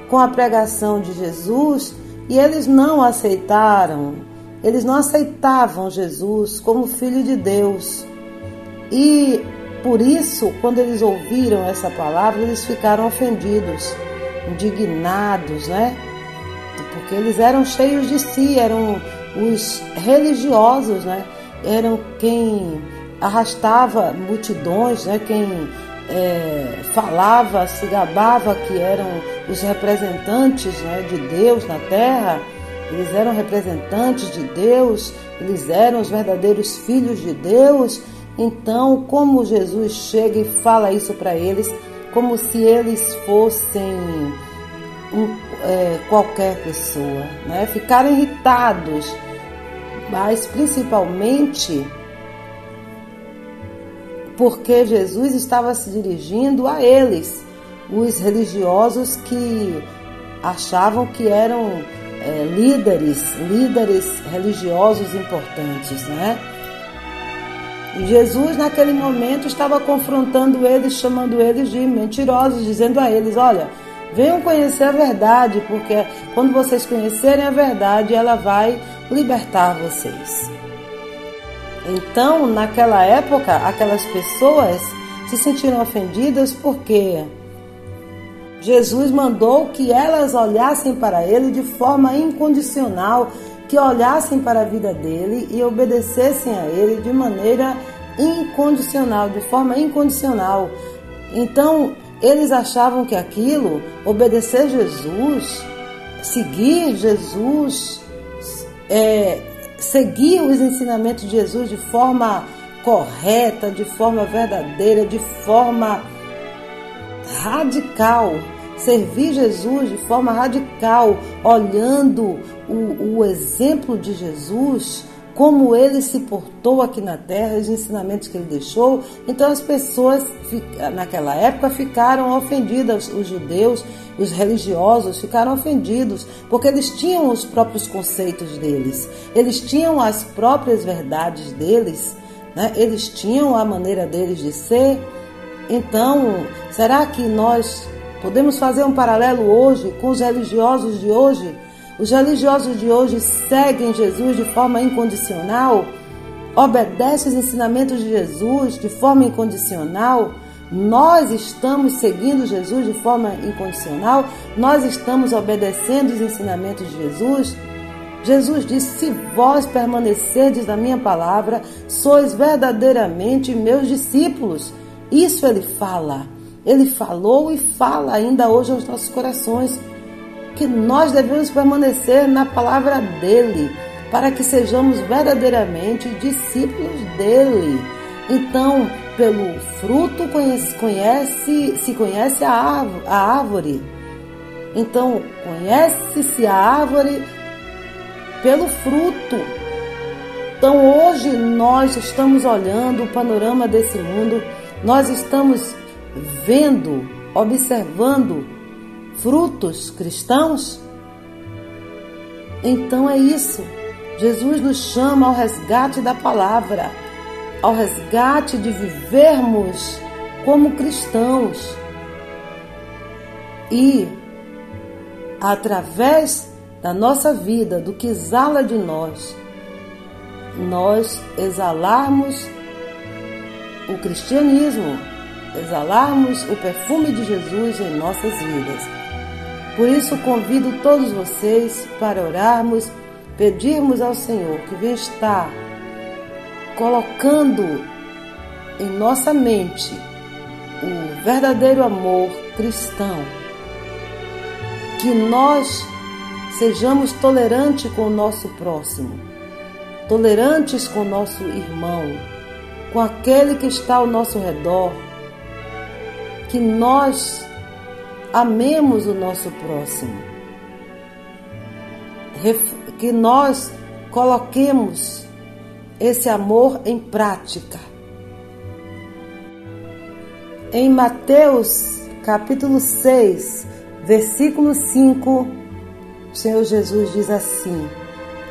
com a pregação de Jesus e eles não aceitaram, eles não aceitavam Jesus como filho de Deus. E por isso, quando eles ouviram essa palavra, eles ficaram ofendidos, indignados, né? Porque eles eram cheios de si, eram os religiosos, né? Eram quem arrastava multidões, né? Quem é, falava, se gabava que eram os representantes né, de Deus na terra, eles eram representantes de Deus, eles eram os verdadeiros filhos de Deus. Então, como Jesus chega e fala isso para eles, como se eles fossem um, é, qualquer pessoa, né? ficaram irritados, mas principalmente porque Jesus estava se dirigindo a eles, os religiosos que achavam que eram é, líderes, líderes religiosos importantes, né? Jesus, naquele momento, estava confrontando eles, chamando eles de mentirosos, dizendo a eles: Olha, venham conhecer a verdade, porque quando vocês conhecerem a verdade, ela vai libertar vocês. Então, naquela época, aquelas pessoas se sentiram ofendidas porque Jesus mandou que elas olhassem para ele de forma incondicional, que olhassem para a vida dele e obedecessem a ele de maneira incondicional, de forma incondicional. Então, eles achavam que aquilo, obedecer Jesus, seguir Jesus, é, seguir os ensinamentos de Jesus de forma correta, de forma verdadeira, de forma radical. Servir Jesus de forma radical, olhando o, o exemplo de Jesus, como ele se portou aqui na terra, os ensinamentos que ele deixou. Então as pessoas naquela época ficaram ofendidas, os judeus, os religiosos ficaram ofendidos, porque eles tinham os próprios conceitos deles, eles tinham as próprias verdades deles, né? eles tinham a maneira deles de ser. Então, será que nós podemos fazer um paralelo hoje com os religiosos de hoje? Os religiosos de hoje seguem Jesus de forma incondicional, obedecem os ensinamentos de Jesus de forma incondicional. Nós estamos seguindo Jesus de forma incondicional, nós estamos obedecendo os ensinamentos de Jesus. Jesus disse: Se vós permanecerdes na minha palavra, sois verdadeiramente meus discípulos. Isso ele fala. Ele falou e fala ainda hoje aos nossos corações que nós devemos permanecer na palavra dele, para que sejamos verdadeiramente discípulos dele. Então, pelo fruto conhece, conhece se conhece a árvore. Então, conhece-se a árvore pelo fruto. Então, hoje nós estamos olhando o panorama desse mundo, nós estamos vendo, observando frutos cristãos? Então é isso. Jesus nos chama ao resgate da palavra, ao resgate de vivermos como cristãos. E, através da nossa vida, do que exala de nós, nós exalarmos o cristianismo, exalarmos o perfume de Jesus em nossas vidas. Por isso convido todos vocês para orarmos, pedirmos ao Senhor que venha estar colocando em nossa mente o verdadeiro amor cristão, que nós sejamos tolerantes com o nosso próximo, tolerantes com o nosso irmão, com aquele que está ao nosso redor, que nós amemos o nosso próximo, que nós coloquemos esse amor em prática. Em Mateus capítulo 6, versículo 5, o Senhor Jesus diz assim: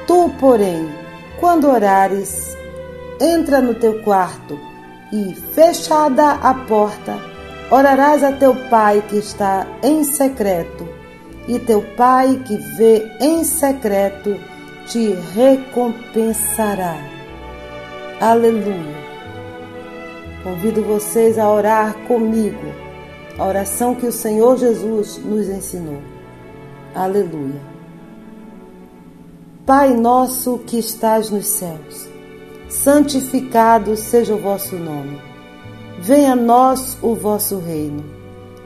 Tu, porém, quando orares, entra no teu quarto e, fechada a porta, orarás a teu pai que está em secreto, e teu pai que vê em secreto te recompensará. Aleluia. Convido vocês a orar comigo, a oração que o Senhor Jesus nos ensinou. Aleluia. Pai nosso que estás nos céus, santificado seja o vosso nome. Venha a nós o vosso reino.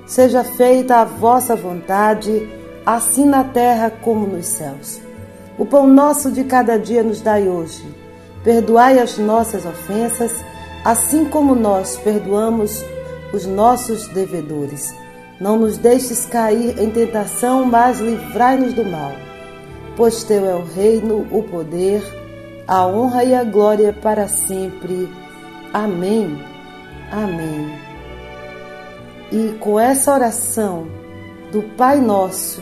Seja feita a vossa vontade, assim na terra como nos céus. O pão nosso de cada dia nos dai hoje. Perdoai as nossas ofensas, assim como nós perdoamos os nossos devedores. Não nos deixes cair em tentação, mas livrai-nos do mal. Pois teu é o reino, o poder, a honra e a glória para sempre. Amém. Amém. E com essa oração do Pai Nosso,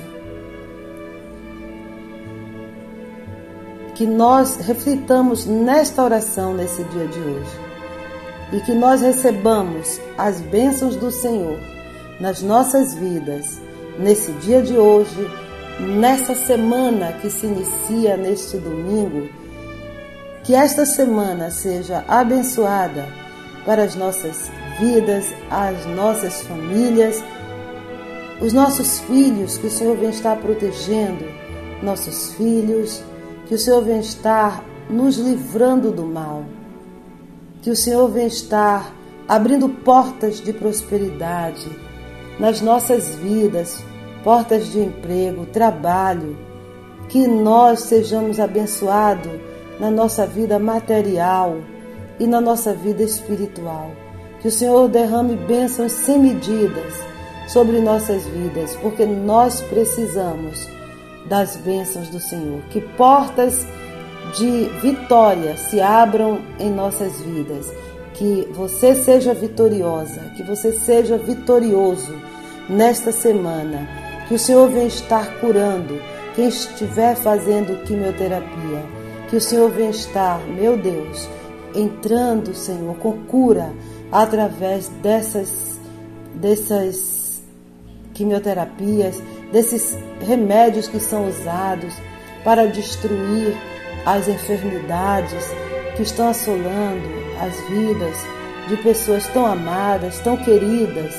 que nós reflitamos nesta oração nesse dia de hoje e que nós recebamos as bênçãos do Senhor nas nossas vidas nesse dia de hoje, nessa semana que se inicia neste domingo. Que esta semana seja abençoada para as nossas vidas, as nossas famílias, os nossos filhos, que o Senhor vem estar protegendo nossos filhos, que o Senhor vem estar nos livrando do mal que o Senhor vem estar abrindo portas de prosperidade nas nossas vidas, portas de emprego, trabalho, que nós sejamos abençoados na nossa vida material e na nossa vida espiritual. Que o Senhor derrame bênçãos sem medidas sobre nossas vidas, porque nós precisamos das bênçãos do Senhor. Que portas de vitória se abram em nossas vidas. Que você seja vitoriosa, que você seja vitorioso nesta semana. Que o Senhor venha estar curando quem estiver fazendo quimioterapia. Que o Senhor venha estar, meu Deus, entrando, Senhor, com cura através dessas, dessas quimioterapias, desses remédios que são usados para destruir as enfermidades que estão assolando as vidas de pessoas tão amadas, tão queridas,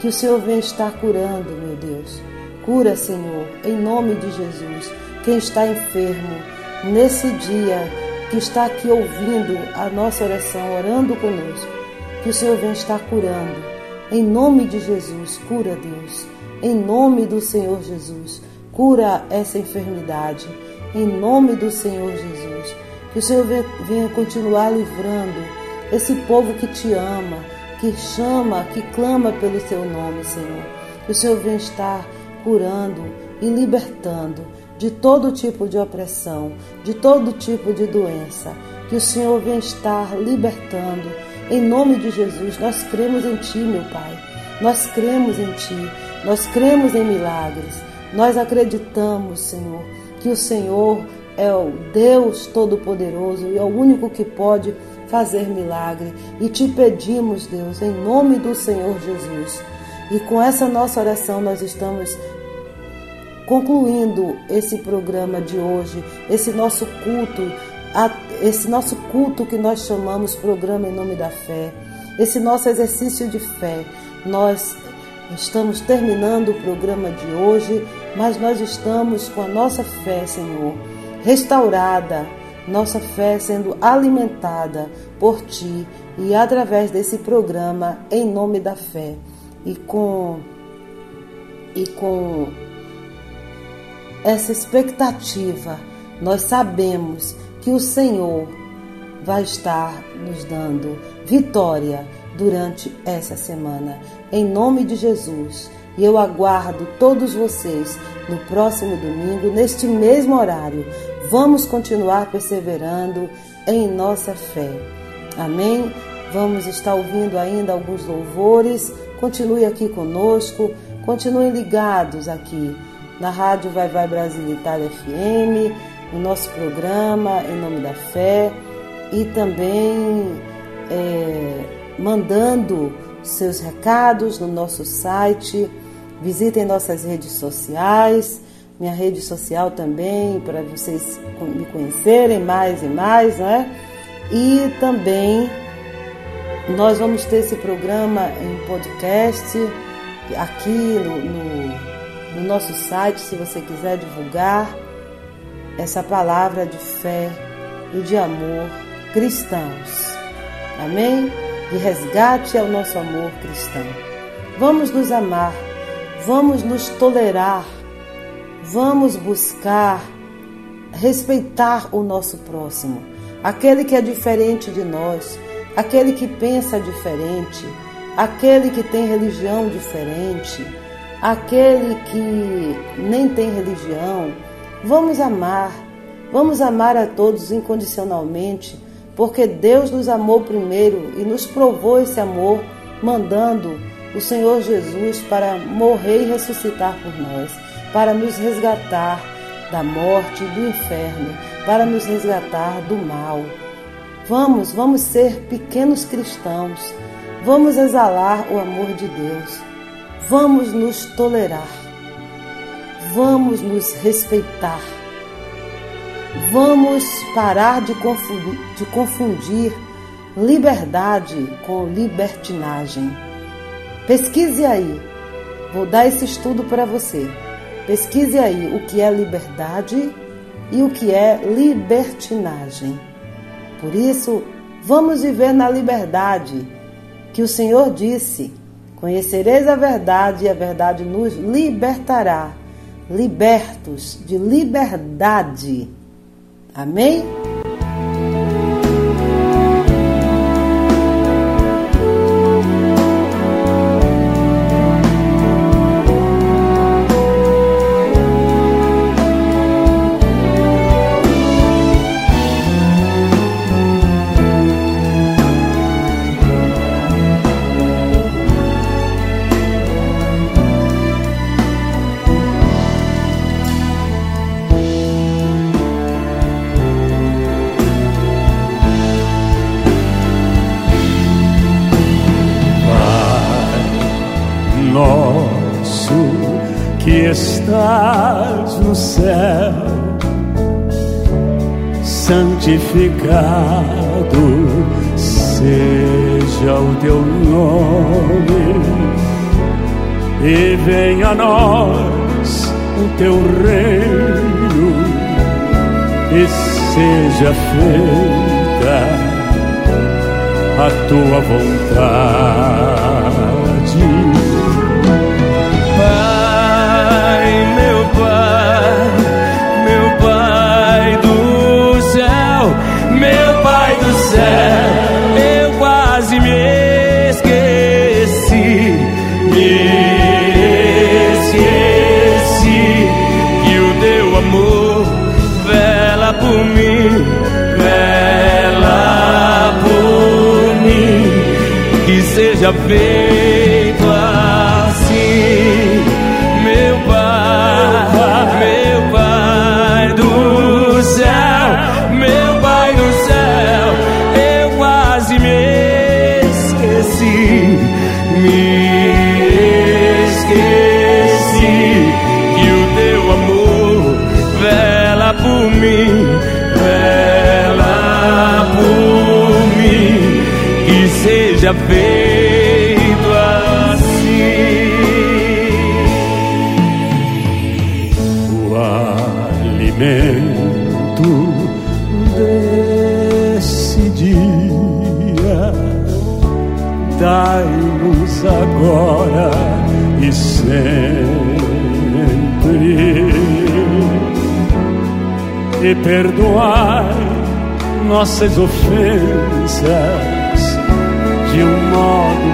que o Senhor vem estar curando, meu Deus. Cura, Senhor, em nome de Jesus, quem está enfermo nesse dia, que está aqui ouvindo a nossa oração, orando conosco, que o Senhor vem estar curando. Em nome de Jesus, cura, Deus. Em nome do Senhor Jesus, cura essa enfermidade em nome do Senhor Jesus. Que o Senhor venha continuar livrando esse povo que te ama, que chama, que clama pelo seu nome, Senhor. Que o Senhor venha estar curando e libertando de todo tipo de opressão, de todo tipo de doença. Que o Senhor venha estar libertando. Em nome de Jesus, nós cremos em Ti, meu Pai. Nós cremos em Ti. Nós cremos em milagres. Nós acreditamos, Senhor que o Senhor é o Deus Todo-Poderoso e é o único que pode fazer milagre. E te pedimos, Deus, em nome do Senhor Jesus. E com essa nossa oração nós estamos concluindo esse programa de hoje, esse nosso culto, esse nosso culto que nós chamamos programa em nome da fé, esse nosso exercício de fé. Nós Estamos terminando o programa de hoje, mas nós estamos com a nossa fé, Senhor, restaurada, nossa fé sendo alimentada por Ti e através desse programa em nome da fé e com e com essa expectativa, nós sabemos que o Senhor vai estar nos dando vitória durante essa semana. Em nome de Jesus. E eu aguardo todos vocês no próximo domingo, neste mesmo horário. Vamos continuar perseverando em nossa fé. Amém? Vamos estar ouvindo ainda alguns louvores. Continue aqui conosco. Continuem ligados aqui na Rádio Vai Vai Brasil Itália FM, no nosso programa Em Nome da Fé e também é, mandando seus recados no nosso site. Visitem nossas redes sociais, minha rede social também, para vocês me conhecerem mais e mais, né? E também nós vamos ter esse programa em podcast aqui no, no, no nosso site, se você quiser divulgar essa palavra de fé e de amor cristãos. Amém? De resgate ao nosso amor cristão. Vamos nos amar, vamos nos tolerar, vamos buscar respeitar o nosso próximo, aquele que é diferente de nós, aquele que pensa diferente, aquele que tem religião diferente, aquele que nem tem religião. Vamos amar, vamos amar a todos incondicionalmente, porque Deus nos amou primeiro e nos provou esse amor, mandando o Senhor Jesus para morrer e ressuscitar por nós, para nos resgatar da morte e do inferno, para nos resgatar do mal. Vamos, vamos ser pequenos cristãos. Vamos exalar o amor de Deus. Vamos nos tolerar. Vamos nos respeitar. Vamos parar de confundir, de confundir liberdade com libertinagem. Pesquise aí. Vou dar esse estudo para você. Pesquise aí o que é liberdade e o que é libertinagem. Por isso, vamos viver na liberdade que o Senhor disse: Conhecereis a verdade e a verdade nos libertará. Libertos de liberdade. Amém? Céu, santificado seja o teu nome, e venha a nós o teu reino, e seja feita a tua vontade eu quase me esqueci, me esqueci que o teu amor vela por mim, vela por mim, que seja feito feito assim. O alimento desse dia dai-nos agora e sempre. E perdoai nossas ofensas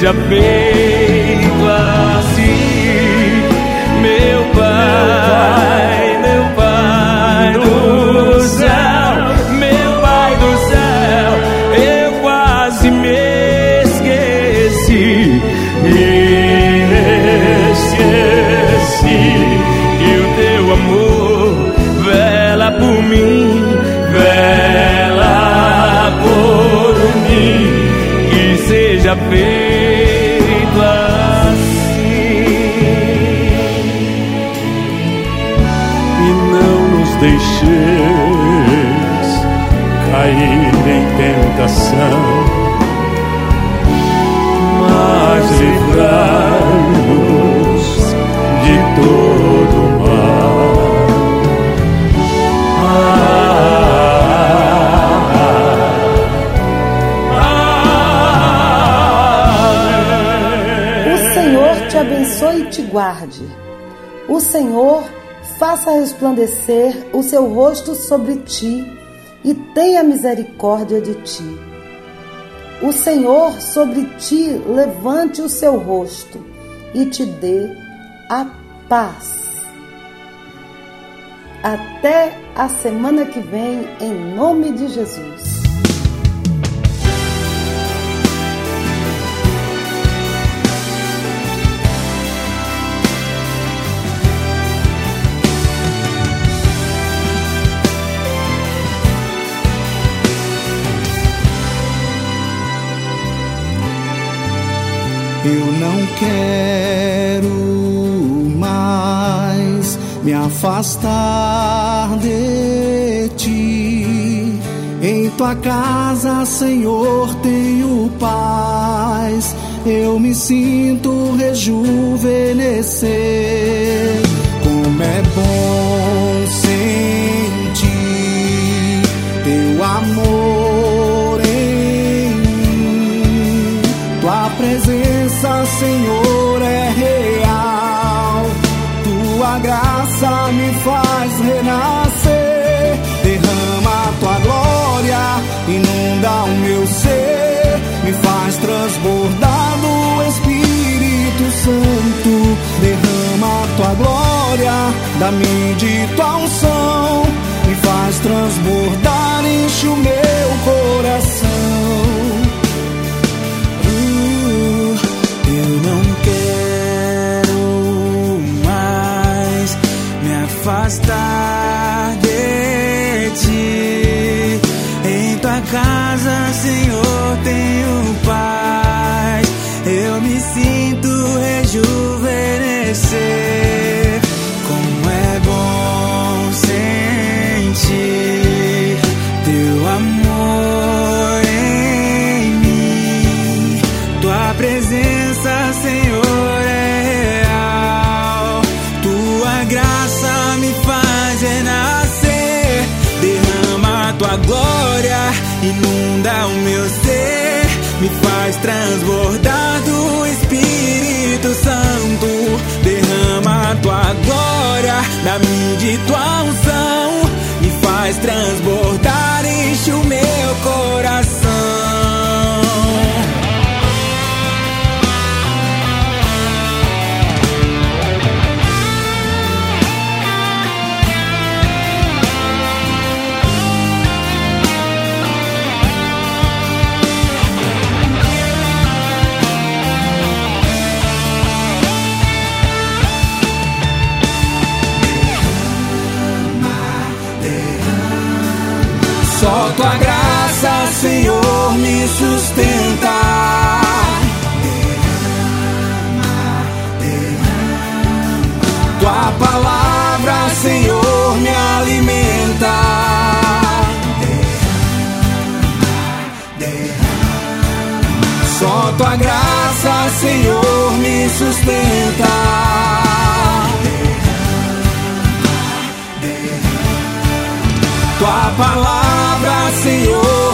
seja feito que seja abençoe e te guarde. O Senhor faça resplandecer o seu rosto sobre ti e tenha misericórdia de ti. O Senhor sobre ti levante o seu rosto e te dê a paz. Até a semana que vem, em nome de Jesus. Quero mais me afastar de ti. Em tua casa, Senhor, tenho paz. Eu me sinto rejuvenescer. Como é bom presença Senhor, é real. Tua graça me faz renascer. Derrama tua glória, inunda o meu ser. Me faz transbordar no Espírito Santo. Derrama tua glória, dá-me de tua unção. Me faz transbordar, enche o meu coração. Afastar de ti. Em tua casa, Senhor, tenho paz. Transbordar do Espírito Santo. Derrama tua glória, dá-me de tua unção. Me faz transbordar, Senhor, me sustenta. Tua palavra, Senhor, me alimenta. Só tua graça, Senhor, me sustenta. Tua palavra, Senhor,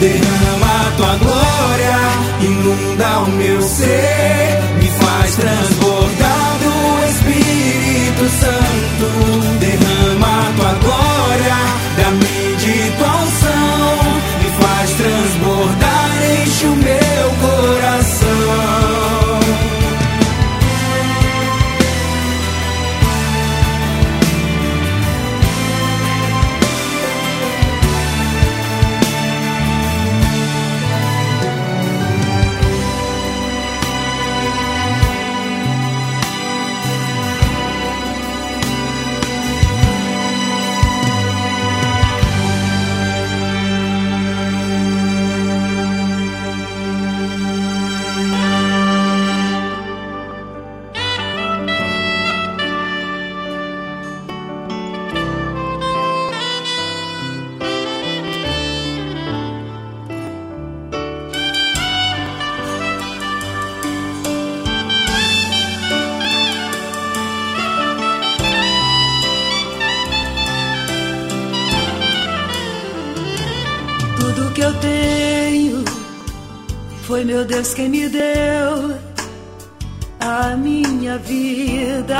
Derrama tua glória, inunda o meu ser, me faz transbordar do Espírito Santo. Meu Deus quem me deu a minha vida,